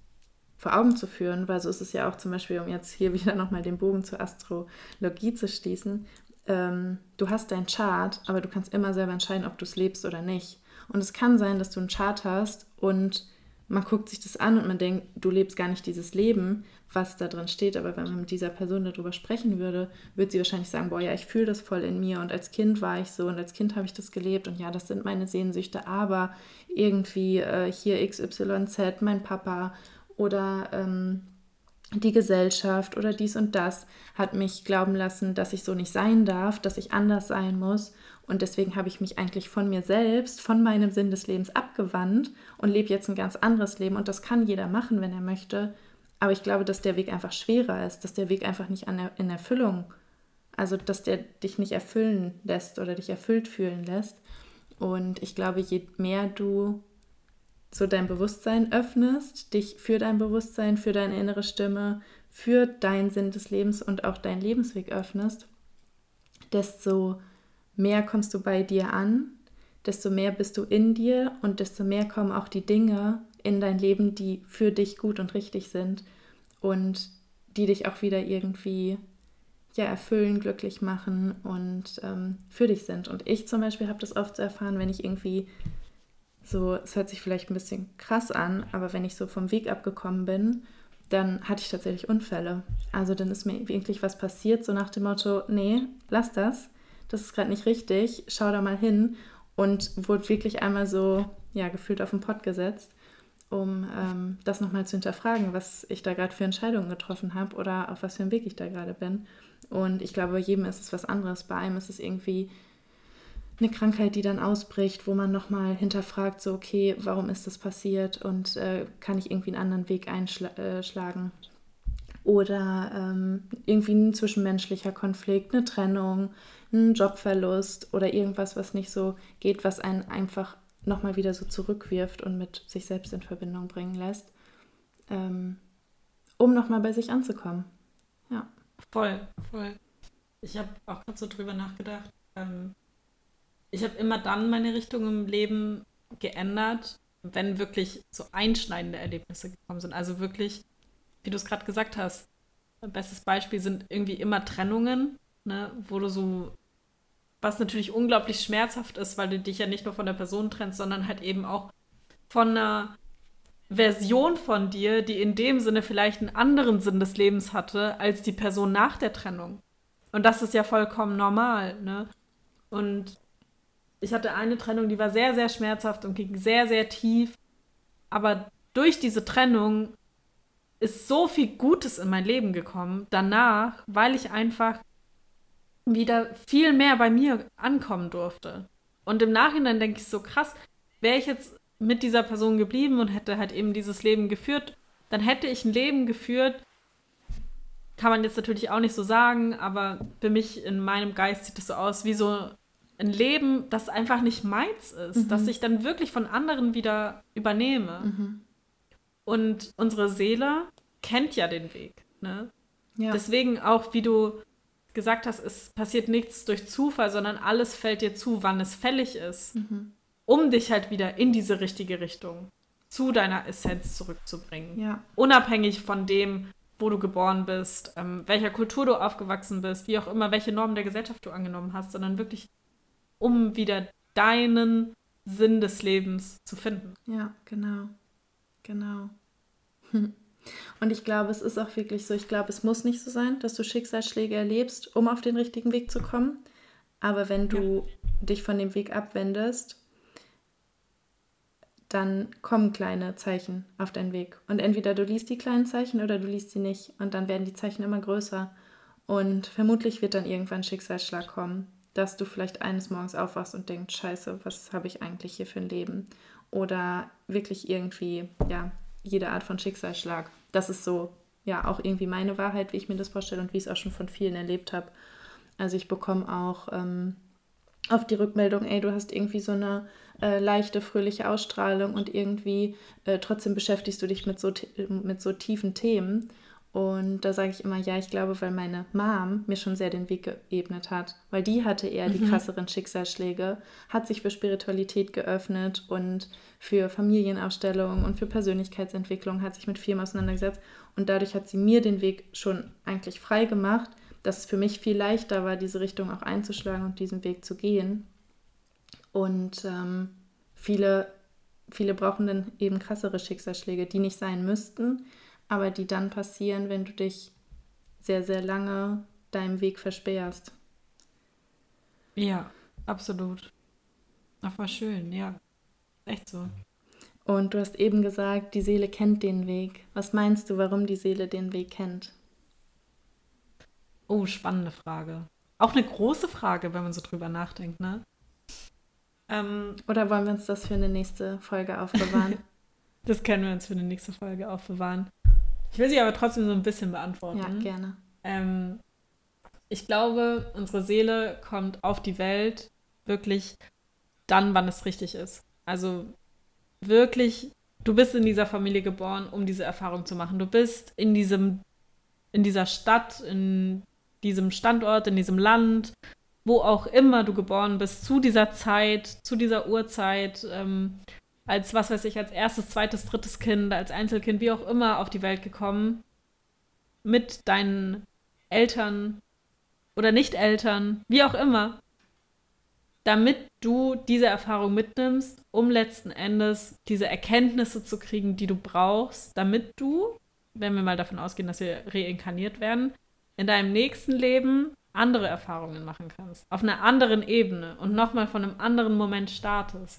vor Augen zu führen, weil so ist es ja auch zum Beispiel, um jetzt hier *laughs* wieder nochmal den Bogen zur Astrologie zu schließen, ähm, du hast deinen Chart, aber du kannst immer selber entscheiden, ob du es lebst oder nicht. Und es kann sein, dass du einen Chart hast und man guckt sich das an und man denkt, du lebst gar nicht dieses Leben, was da drin steht. Aber wenn man mit dieser Person darüber sprechen würde, würde sie wahrscheinlich sagen, boah, ja, ich fühle das voll in mir und als Kind war ich so und als Kind habe ich das gelebt und ja, das sind meine Sehnsüchte, aber irgendwie äh, hier XYZ, mein Papa oder ähm, die Gesellschaft oder dies und das hat mich glauben lassen, dass ich so nicht sein darf, dass ich anders sein muss. Und deswegen habe ich mich eigentlich von mir selbst, von meinem Sinn des Lebens abgewandt und lebe jetzt ein ganz anderes Leben. Und das kann jeder machen, wenn er möchte. Aber ich glaube, dass der Weg einfach schwerer ist, dass der Weg einfach nicht in Erfüllung, also dass der dich nicht erfüllen lässt oder dich erfüllt fühlen lässt. Und ich glaube, je mehr du so dein Bewusstsein öffnest, dich für dein Bewusstsein, für deine innere Stimme, für deinen Sinn des Lebens und auch deinen Lebensweg öffnest, desto mehr kommst du bei dir an, desto mehr bist du in dir und desto mehr kommen auch die Dinge in dein Leben, die für dich gut und richtig sind und die dich auch wieder irgendwie ja, erfüllen, glücklich machen und ähm, für dich sind. Und ich zum Beispiel habe das oft erfahren, wenn ich irgendwie so, es hört sich vielleicht ein bisschen krass an, aber wenn ich so vom Weg abgekommen bin, dann hatte ich tatsächlich Unfälle. Also dann ist mir wirklich was passiert, so nach dem Motto, nee, lass das, das ist gerade nicht richtig, schau da mal hin und wurde wirklich einmal so, ja, gefühlt auf den Pott gesetzt, um ähm, das nochmal zu hinterfragen, was ich da gerade für Entscheidungen getroffen habe oder auf was für einem Weg ich da gerade bin. Und ich glaube, bei jedem ist es was anderes. Bei einem ist es irgendwie eine Krankheit, die dann ausbricht, wo man nochmal hinterfragt, so, okay, warum ist das passiert und äh, kann ich irgendwie einen anderen Weg einschlagen? Äh, Oder ähm, irgendwie ein zwischenmenschlicher Konflikt, eine Trennung, ein Jobverlust oder irgendwas, was nicht so geht, was einen einfach nochmal wieder so zurückwirft und mit sich selbst in Verbindung bringen lässt, ähm, um nochmal bei sich anzukommen. Ja. Voll, voll. Ich habe auch gerade so drüber nachgedacht. Ähm, ich habe immer dann meine Richtung im Leben geändert, wenn wirklich so einschneidende Erlebnisse gekommen sind. Also wirklich, wie du es gerade gesagt hast, bestes Beispiel sind irgendwie immer Trennungen, ne, wo du so, was natürlich unglaublich schmerzhaft ist, weil du dich ja nicht nur von der Person trennst, sondern halt eben auch von einer Version von dir, die in dem Sinne vielleicht einen anderen Sinn des Lebens hatte, als die Person nach der Trennung. Und das ist ja vollkommen normal, ne? Und ich hatte eine Trennung, die war sehr, sehr schmerzhaft und ging sehr, sehr tief. Aber durch diese Trennung ist so viel Gutes in mein Leben gekommen danach, weil ich einfach wieder viel mehr bei mir ankommen durfte. Und im Nachhinein denke ich so krass, wäre ich jetzt mit dieser Person geblieben und hätte halt eben dieses Leben geführt, dann hätte ich ein Leben geführt, kann man jetzt natürlich auch nicht so sagen, aber für mich in meinem Geist sieht es so aus wie so ein Leben, das einfach nicht meins ist, mhm. dass ich dann wirklich von anderen wieder übernehme. Mhm. Und unsere Seele kennt ja den Weg. Ne? Ja. Deswegen auch, wie du gesagt hast, es passiert nichts durch Zufall, sondern alles fällt dir zu, wann es fällig ist, mhm. um dich halt wieder in diese richtige Richtung zu deiner Essenz zurückzubringen. Ja. Unabhängig von dem, wo du geboren bist, ähm, welcher Kultur du aufgewachsen bist, wie auch immer, welche Normen der Gesellschaft du angenommen hast, sondern wirklich, um wieder deinen Sinn des Lebens zu finden. Ja, genau. Genau. *laughs* Und ich glaube, es ist auch wirklich so, ich glaube, es muss nicht so sein, dass du Schicksalsschläge erlebst, um auf den richtigen Weg zu kommen. Aber wenn du ja. dich von dem Weg abwendest, dann kommen kleine Zeichen auf deinen Weg. Und entweder du liest die kleinen Zeichen oder du liest sie nicht. Und dann werden die Zeichen immer größer. Und vermutlich wird dann irgendwann ein Schicksalsschlag kommen, dass du vielleicht eines Morgens aufwachst und denkst, scheiße, was habe ich eigentlich hier für ein Leben? Oder wirklich irgendwie, ja, jede Art von Schicksalsschlag. Das ist so, ja, auch irgendwie meine Wahrheit, wie ich mir das vorstelle und wie ich es auch schon von vielen erlebt habe. Also ich bekomme auch ähm, auf die Rückmeldung, ey, du hast irgendwie so eine äh, leichte, fröhliche Ausstrahlung und irgendwie äh, trotzdem beschäftigst du dich mit so, mit so tiefen Themen. Und da sage ich immer, ja, ich glaube, weil meine Mom mir schon sehr den Weg geebnet hat, weil die hatte eher mhm. die krasseren Schicksalsschläge, hat sich für Spiritualität geöffnet und für Familienaufstellung und für Persönlichkeitsentwicklung, hat sich mit vielem auseinandergesetzt und dadurch hat sie mir den Weg schon eigentlich frei gemacht, dass es für mich viel leichter war, diese Richtung auch einzuschlagen und diesen Weg zu gehen. Und ähm, viele, viele brauchen dann eben krassere Schicksalsschläge, die nicht sein müssten, aber die dann passieren, wenn du dich sehr, sehr lange deinem Weg versperrst. Ja, absolut. Ach, war schön, ja. Echt so. Und du hast eben gesagt, die Seele kennt den Weg. Was meinst du, warum die Seele den Weg kennt? Oh, spannende Frage. Auch eine große Frage, wenn man so drüber nachdenkt, ne? Ähm, Oder wollen wir uns das für eine nächste Folge aufbewahren? *laughs* das können wir uns für eine nächste Folge aufbewahren. Ich will sie aber trotzdem so ein bisschen beantworten. Ja, gerne. Ähm, ich glaube, unsere Seele kommt auf die Welt wirklich dann, wann es richtig ist. Also wirklich, du bist in dieser Familie geboren, um diese Erfahrung zu machen. Du bist in diesem, in dieser Stadt, in diesem Standort, in diesem Land, wo auch immer du geboren bist, zu dieser Zeit, zu dieser Uhrzeit, ähm, als was weiß ich, als erstes, zweites, drittes Kind, als Einzelkind, wie auch immer auf die Welt gekommen, mit deinen Eltern oder Nicht-Eltern, wie auch immer, damit du diese Erfahrung mitnimmst, um letzten Endes diese Erkenntnisse zu kriegen, die du brauchst, damit du, wenn wir mal davon ausgehen, dass wir reinkarniert werden, in deinem nächsten Leben andere Erfahrungen machen kannst, auf einer anderen Ebene und nochmal von einem anderen Moment startest.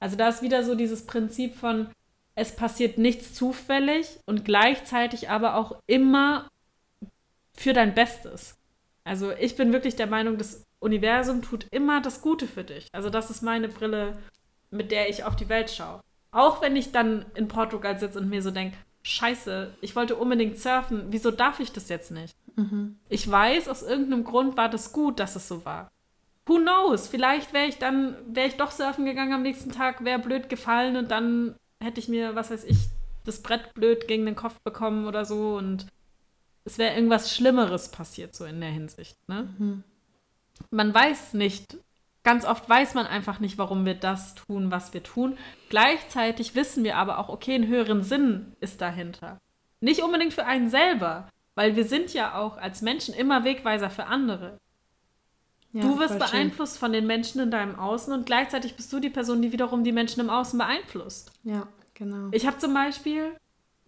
Also da ist wieder so dieses Prinzip von, es passiert nichts zufällig und gleichzeitig aber auch immer für dein Bestes. Also ich bin wirklich der Meinung, das Universum tut immer das Gute für dich. Also das ist meine Brille, mit der ich auf die Welt schaue. Auch wenn ich dann in Portugal sitze und mir so denke, scheiße, ich wollte unbedingt surfen, wieso darf ich das jetzt nicht? Mhm. Ich weiß, aus irgendeinem Grund war das gut, dass es so war who knows? Vielleicht wäre ich dann, wäre ich doch surfen gegangen am nächsten Tag, wäre blöd gefallen und dann hätte ich mir, was weiß ich, das Brett blöd gegen den Kopf bekommen oder so und es wäre irgendwas Schlimmeres passiert, so in der Hinsicht. Ne? Mhm. Man weiß nicht, ganz oft weiß man einfach nicht, warum wir das tun, was wir tun. Gleichzeitig wissen wir aber auch, okay, einen höheren Sinn ist dahinter. Nicht unbedingt für einen selber, weil wir sind ja auch als Menschen immer Wegweiser für andere. Ja, du wirst beeinflusst schön. von den Menschen in deinem Außen und gleichzeitig bist du die Person, die wiederum die Menschen im Außen beeinflusst. Ja, genau. Ich habe zum Beispiel,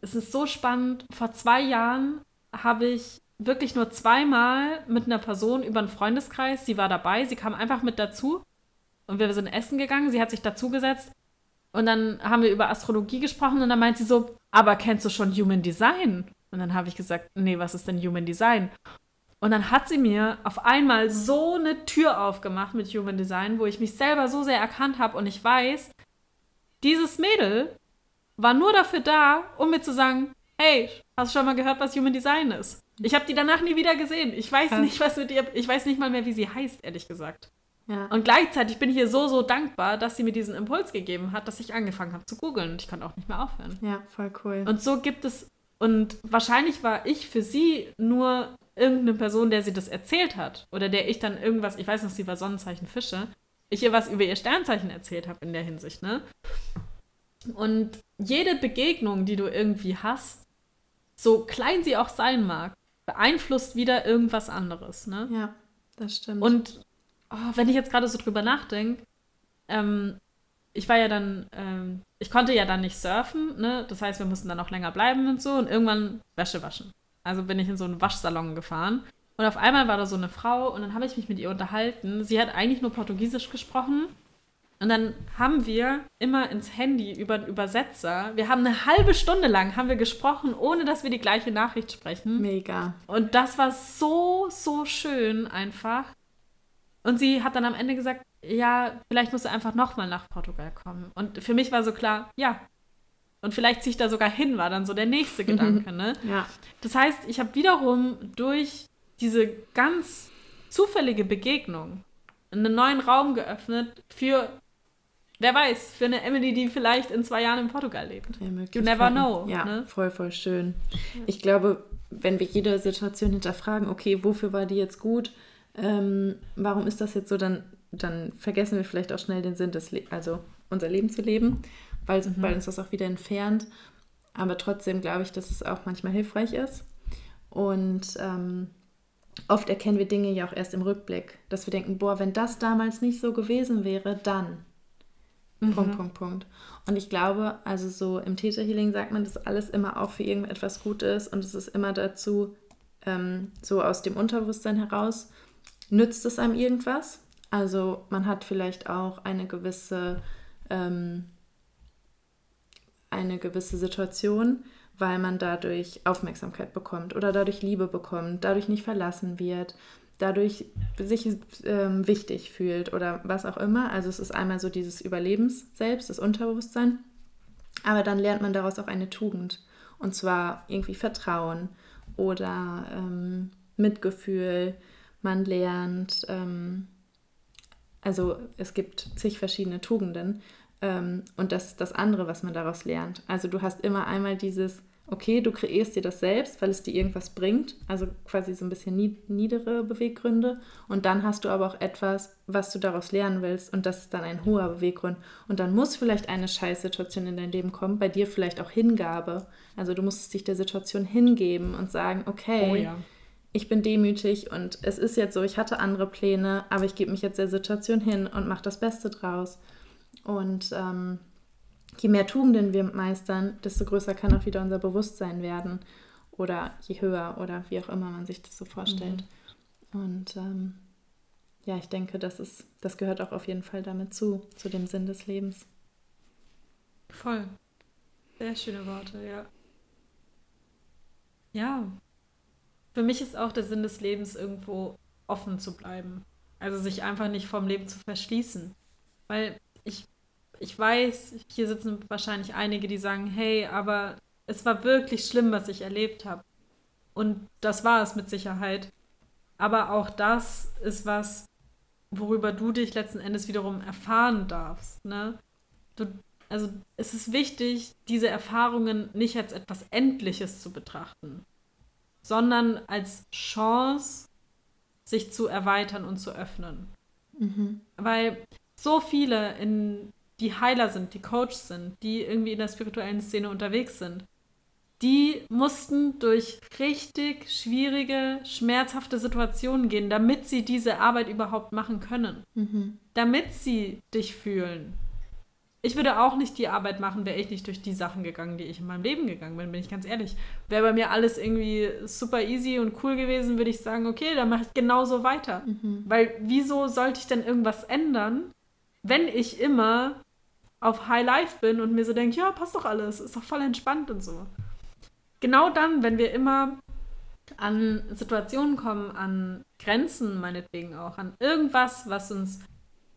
es ist so spannend, vor zwei Jahren habe ich wirklich nur zweimal mit einer Person über einen Freundeskreis, sie war dabei, sie kam einfach mit dazu und wir sind essen gegangen, sie hat sich dazugesetzt und dann haben wir über Astrologie gesprochen und dann meint sie so, aber kennst du schon Human Design? Und dann habe ich gesagt, nee, was ist denn Human Design? Und dann hat sie mir auf einmal so eine Tür aufgemacht mit Human Design, wo ich mich selber so sehr erkannt habe und ich weiß, dieses Mädel war nur dafür da, um mir zu sagen, hey, hast du schon mal gehört, was Human Design ist? Ich habe die danach nie wieder gesehen. Ich weiß Krass. nicht, was mit ihr, ich weiß nicht mal mehr, wie sie heißt, ehrlich gesagt. Ja. Und gleichzeitig bin ich ihr so, so dankbar, dass sie mir diesen Impuls gegeben hat, dass ich angefangen habe zu googeln und ich konnte auch nicht mehr aufhören. Ja, voll cool. Und so gibt es, und wahrscheinlich war ich für sie nur irgendeine Person, der sie das erzählt hat oder der ich dann irgendwas, ich weiß noch, sie war Sonnenzeichen Fische, ich ihr was über ihr Sternzeichen erzählt habe in der Hinsicht, ne? Und jede Begegnung, die du irgendwie hast, so klein sie auch sein mag, beeinflusst wieder irgendwas anderes, ne? Ja, das stimmt. Und oh, wenn ich jetzt gerade so drüber nachdenke, ähm, ich war ja dann, ähm, ich konnte ja dann nicht surfen, ne? Das heißt, wir mussten dann noch länger bleiben und so und irgendwann Wäsche waschen. Also bin ich in so einen Waschsalon gefahren und auf einmal war da so eine Frau und dann habe ich mich mit ihr unterhalten. Sie hat eigentlich nur Portugiesisch gesprochen. Und dann haben wir immer ins Handy über den Übersetzer, wir haben eine halbe Stunde lang haben wir gesprochen, ohne dass wir die gleiche Nachricht sprechen. Mega. Und das war so, so schön einfach. Und sie hat dann am Ende gesagt, ja, vielleicht musst du einfach nochmal nach Portugal kommen. Und für mich war so klar, ja. Und vielleicht ziehe ich da sogar hin, war dann so der nächste Gedanke, ne? Ja. Das heißt, ich habe wiederum durch diese ganz zufällige Begegnung einen neuen Raum geöffnet für, wer weiß, für eine Emily, die vielleicht in zwei Jahren in Portugal lebt. Ja, you never know. Ja, ne? voll, voll schön. Ich glaube, wenn wir jede Situation hinterfragen, okay, wofür war die jetzt gut, ähm, warum ist das jetzt so, dann, dann vergessen wir vielleicht auch schnell den Sinn des, Le also unser Leben zu leben, weil, mhm. weil uns das auch wieder entfernt. Aber trotzdem glaube ich, dass es auch manchmal hilfreich ist. Und ähm, oft erkennen wir Dinge ja auch erst im Rückblick, dass wir denken, boah, wenn das damals nicht so gewesen wäre, dann. Mhm. Punkt, Punkt, Punkt. Und ich glaube, also so im Theta Healing sagt man, dass alles immer auch für irgendetwas gut ist und es ist immer dazu, ähm, so aus dem Unterbewusstsein heraus, nützt es einem irgendwas? Also man hat vielleicht auch eine gewisse, ähm, eine gewisse Situation, weil man dadurch Aufmerksamkeit bekommt oder dadurch Liebe bekommt, dadurch nicht verlassen wird, dadurch sich ähm, wichtig fühlt oder was auch immer. Also es ist einmal so dieses Überlebens selbst, das Unterbewusstsein. Aber dann lernt man daraus auch eine Tugend. Und zwar irgendwie Vertrauen oder ähm, Mitgefühl. Man lernt, ähm, also es gibt zig verschiedene Tugenden. Ähm, und das ist das andere, was man daraus lernt. Also du hast immer einmal dieses okay, du kreierst dir das selbst, weil es dir irgendwas bringt, also quasi so ein bisschen niedere Beweggründe. Und dann hast du aber auch etwas, was du daraus lernen willst und das ist dann ein hoher Beweggrund. Und dann muss vielleicht eine Scheißsituation in dein Leben kommen, bei dir vielleicht auch Hingabe. Also du musst dich der Situation hingeben und sagen, okay, oh ja. Ich bin demütig und es ist jetzt so, ich hatte andere Pläne, aber ich gebe mich jetzt der Situation hin und mache das Beste draus. Und ähm, je mehr Tugenden wir meistern, desto größer kann auch wieder unser Bewusstsein werden. Oder je höher oder wie auch immer man sich das so vorstellt. Mhm. Und ähm, ja, ich denke, das, ist, das gehört auch auf jeden Fall damit zu, zu dem Sinn des Lebens. Voll. Sehr schöne Worte, ja. Ja. Für mich ist auch der Sinn des Lebens irgendwo offen zu bleiben. Also sich einfach nicht vom Leben zu verschließen. Weil ich ich weiß, hier sitzen wahrscheinlich einige, die sagen, hey, aber es war wirklich schlimm, was ich erlebt habe. Und das war es mit Sicherheit. Aber auch das ist was, worüber du dich letzten Endes wiederum erfahren darfst. Ne? Du, also es ist wichtig, diese Erfahrungen nicht als etwas Endliches zu betrachten, sondern als Chance, sich zu erweitern und zu öffnen. Mhm. Weil so viele in die Heiler sind, die Coaches sind, die irgendwie in der spirituellen Szene unterwegs sind, die mussten durch richtig schwierige, schmerzhafte Situationen gehen, damit sie diese Arbeit überhaupt machen können. Mhm. Damit sie dich fühlen. Ich würde auch nicht die Arbeit machen, wäre ich nicht durch die Sachen gegangen, die ich in meinem Leben gegangen bin, bin ich ganz ehrlich. Wäre bei mir alles irgendwie super easy und cool gewesen, würde ich sagen, okay, dann mache ich genauso weiter. Mhm. Weil wieso sollte ich denn irgendwas ändern, wenn ich immer auf High Life bin und mir so denke, ja, passt doch alles, ist doch voll entspannt und so. Genau dann, wenn wir immer an Situationen kommen, an Grenzen meinetwegen auch, an irgendwas, was uns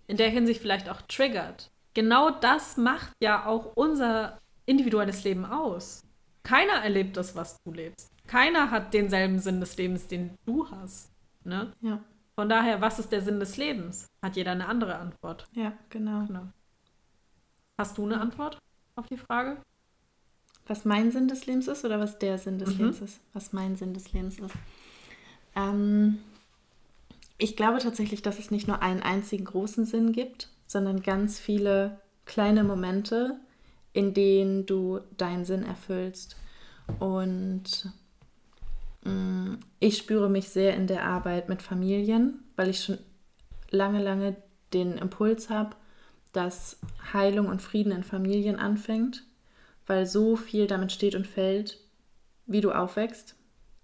in der Hinsicht vielleicht auch triggert. Genau das macht ja auch unser individuelles Leben aus. keiner erlebt das, was du lebst. Keiner hat denselben Sinn des Lebens, den du hast. Ne? Ja. Von daher, was ist der Sinn des Lebens? Hat jeder eine andere Antwort. Ja, genau. genau. Hast du eine Antwort auf die Frage? Was mein Sinn des Lebens ist oder was der Sinn des mhm. Lebens ist? Was mein Sinn des Lebens ist. Ähm, ich glaube tatsächlich, dass es nicht nur einen einzigen großen Sinn gibt, sondern ganz viele kleine Momente, in denen du deinen Sinn erfüllst. Und mm, ich spüre mich sehr in der Arbeit mit Familien, weil ich schon lange, lange den Impuls habe, dass Heilung und Frieden in Familien anfängt, weil so viel damit steht und fällt, wie du aufwächst,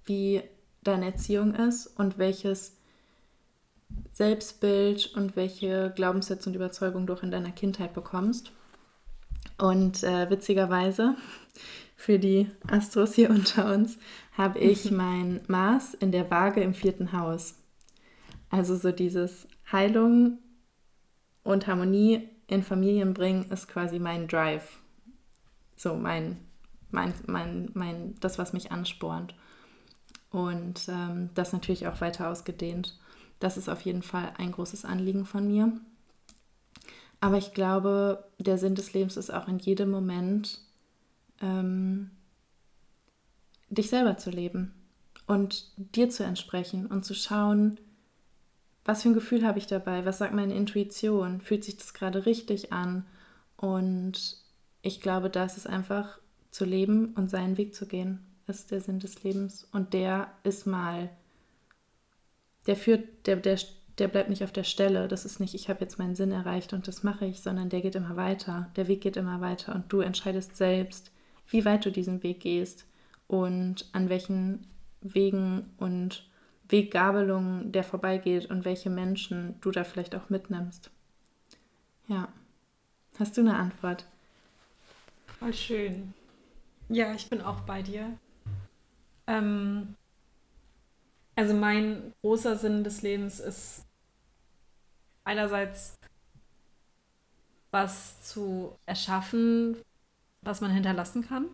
wie deine Erziehung ist und welches Selbstbild und welche Glaubenssätze und Überzeugungen du auch in deiner Kindheit bekommst. Und äh, witzigerweise, *laughs* für die Astros hier unter uns, habe ich *laughs* mein Maß in der Waage im vierten Haus. Also so dieses Heilung und Harmonie in Familien bringen ist quasi mein Drive. So mein, mein, mein, mein, das, was mich anspornt. Und ähm, das natürlich auch weiter ausgedehnt. Das ist auf jeden Fall ein großes Anliegen von mir. Aber ich glaube, der Sinn des Lebens ist auch in jedem Moment, ähm, dich selber zu leben und dir zu entsprechen und zu schauen, was für ein Gefühl habe ich dabei, was sagt meine Intuition, fühlt sich das gerade richtig an. Und ich glaube, da ist einfach zu leben und seinen Weg zu gehen, ist der Sinn des Lebens. Und der ist mal der führt, der, der, der bleibt nicht auf der Stelle. Das ist nicht, ich habe jetzt meinen Sinn erreicht und das mache ich, sondern der geht immer weiter. Der Weg geht immer weiter und du entscheidest selbst, wie weit du diesen Weg gehst und an welchen Wegen und Weggabelungen der vorbeigeht und welche Menschen du da vielleicht auch mitnimmst. Ja. Hast du eine Antwort? Voll schön. Ja, ich bin auch bei dir. Ähm, also mein großer Sinn des Lebens ist einerseits was zu erschaffen, was man hinterlassen kann.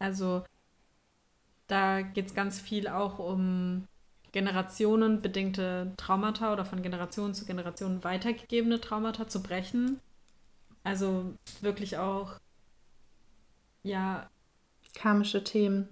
Also da geht es ganz viel auch um generationenbedingte Traumata oder von Generation zu Generation weitergegebene Traumata zu brechen. Also wirklich auch, ja. Karmische Themen.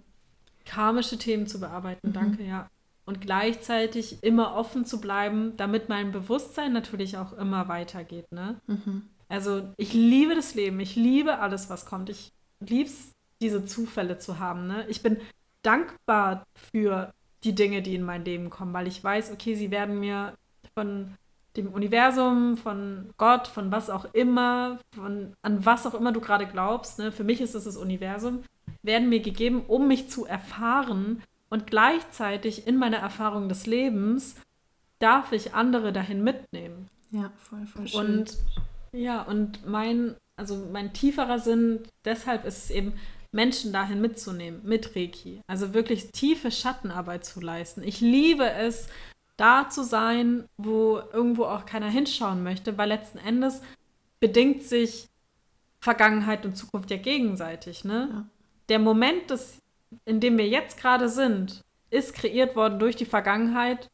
Karmische Themen zu bearbeiten, mhm. danke, ja und gleichzeitig immer offen zu bleiben, damit mein Bewusstsein natürlich auch immer weitergeht. Ne? Mhm. Also ich liebe das Leben, ich liebe alles, was kommt. Ich liebe es, diese Zufälle zu haben. Ne? Ich bin dankbar für die Dinge, die in mein Leben kommen, weil ich weiß, okay, sie werden mir von dem Universum, von Gott, von was auch immer, von an was auch immer du gerade glaubst, ne? für mich ist es das Universum, werden mir gegeben, um mich zu erfahren, und gleichzeitig in meiner Erfahrung des Lebens darf ich andere dahin mitnehmen. Ja, voll, voll schön. Und ja, und mein, also mein tieferer Sinn, deshalb ist es eben, Menschen dahin mitzunehmen, mit Reiki. Also wirklich tiefe Schattenarbeit zu leisten. Ich liebe es, da zu sein, wo irgendwo auch keiner hinschauen möchte, weil letzten Endes bedingt sich Vergangenheit und Zukunft ja gegenseitig. Ne? Ja. Der Moment des in dem wir jetzt gerade sind, ist kreiert worden durch die Vergangenheit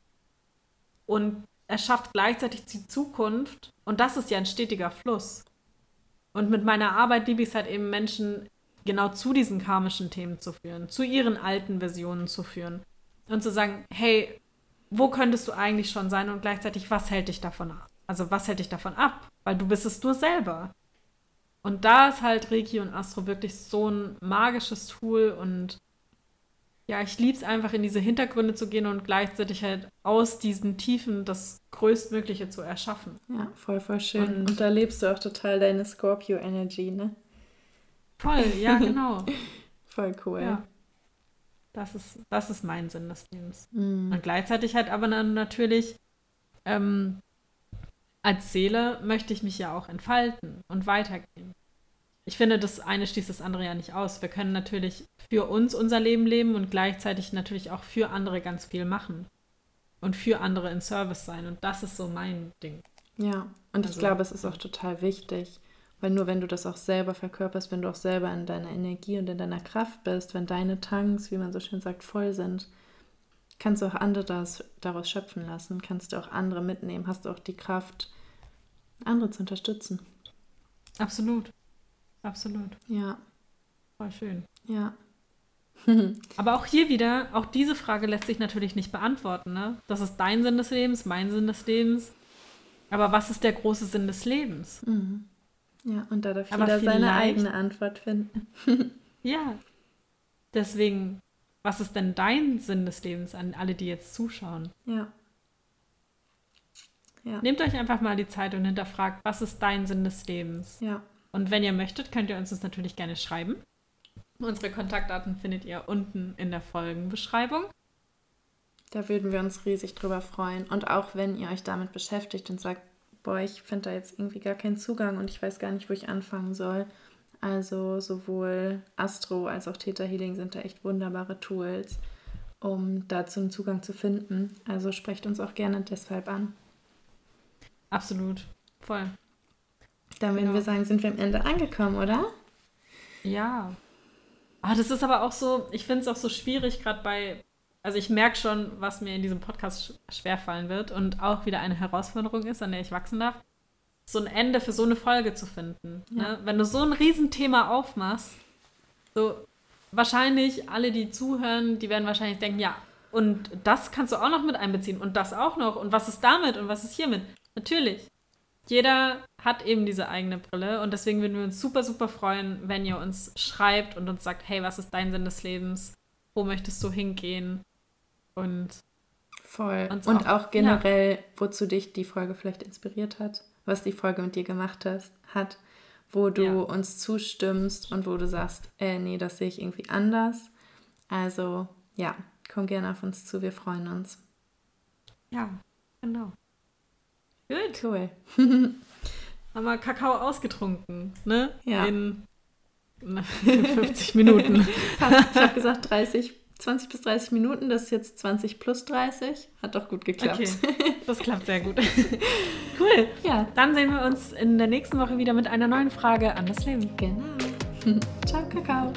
und erschafft gleichzeitig die Zukunft. Und das ist ja ein stetiger Fluss. Und mit meiner Arbeit liebe ich es halt eben, Menschen genau zu diesen karmischen Themen zu führen, zu ihren alten Versionen zu führen. Und zu sagen, hey, wo könntest du eigentlich schon sein und gleichzeitig, was hält dich davon ab? Also was hält dich davon ab? Weil du bist es nur selber. Und da ist halt Reiki und Astro wirklich so ein magisches Tool und ja, ich liebe es einfach in diese Hintergründe zu gehen und gleichzeitig halt aus diesen Tiefen das Größtmögliche zu erschaffen. Ja, voll, voll schön. Und, und da lebst du auch total deine Scorpio-Energy, ne? Voll, ja, *laughs* genau. voll cool. Ja. Das ist, das ist mein Sinn des Lebens. Mm. Und gleichzeitig halt aber dann natürlich ähm, als Seele möchte ich mich ja auch entfalten und weitergehen. Ich finde, das eine schließt das andere ja nicht aus. Wir können natürlich für uns unser Leben leben und gleichzeitig natürlich auch für andere ganz viel machen und für andere in Service sein. Und das ist so mein Ding. Ja, und also, ich glaube, es ist auch total wichtig. Weil nur wenn du das auch selber verkörperst, wenn du auch selber in deiner Energie und in deiner Kraft bist, wenn deine Tanks, wie man so schön sagt, voll sind, kannst du auch andere das, daraus schöpfen lassen, kannst du auch andere mitnehmen, hast du auch die Kraft, andere zu unterstützen. Absolut. Absolut. Ja. Voll schön. Ja. *laughs* Aber auch hier wieder, auch diese Frage lässt sich natürlich nicht beantworten. Ne? Das ist dein Sinn des Lebens, mein Sinn des Lebens. Aber was ist der große Sinn des Lebens? Mhm. Ja, und da darf jeder seine eigene Antwort finden. *laughs* ja. Deswegen, was ist denn dein Sinn des Lebens an alle, die jetzt zuschauen? Ja. ja. Nehmt euch einfach mal die Zeit und hinterfragt, was ist dein Sinn des Lebens? Ja. Und wenn ihr möchtet, könnt ihr uns das natürlich gerne schreiben. Unsere Kontaktdaten findet ihr unten in der Folgenbeschreibung. Da würden wir uns riesig drüber freuen. Und auch wenn ihr euch damit beschäftigt und sagt, boah, ich finde da jetzt irgendwie gar keinen Zugang und ich weiß gar nicht, wo ich anfangen soll. Also sowohl Astro als auch Theta Healing sind da echt wunderbare Tools, um dazu einen Zugang zu finden. Also sprecht uns auch gerne deshalb an. Absolut, voll. Dann würden ja. wir sagen, sind wir am Ende angekommen, oder? Ja. Ah, das ist aber auch so, ich finde es auch so schwierig, gerade bei also ich merke schon, was mir in diesem Podcast schwerfallen wird und auch wieder eine Herausforderung ist, an der ich wachsen darf, so ein Ende für so eine Folge zu finden. Ja. Ne? Wenn du so ein Riesenthema aufmachst, so wahrscheinlich alle, die zuhören, die werden wahrscheinlich denken, ja, und das kannst du auch noch mit einbeziehen und das auch noch und was ist damit und was ist hiermit? Natürlich. Jeder hat eben diese eigene Brille und deswegen würden wir uns super, super freuen, wenn ihr uns schreibt und uns sagt, hey, was ist dein Sinn des Lebens? Wo möchtest du hingehen? Und voll. Und auch, auch generell, ja. wozu dich die Folge vielleicht inspiriert hat, was die Folge mit dir gemacht hast, hat, wo du ja. uns zustimmst und wo du sagst, äh, nee, das sehe ich irgendwie anders. Also ja, komm gerne auf uns zu, wir freuen uns. Ja, genau. Gut. Cool. *laughs* Haben wir Kakao ausgetrunken, ne? Ja. In *laughs* 50 Minuten. *laughs* Ich habe gesagt 30 20 bis 30 Minuten, das ist jetzt 20 plus 30. Hat doch gut geklappt. Okay. *laughs* Das klappt sehr gut. cool. Ja. Dann sehen wir uns in der nächsten Woche wieder mit einer neuen Frage an das Leben. Genau. *laughs* Ciao, Kakao.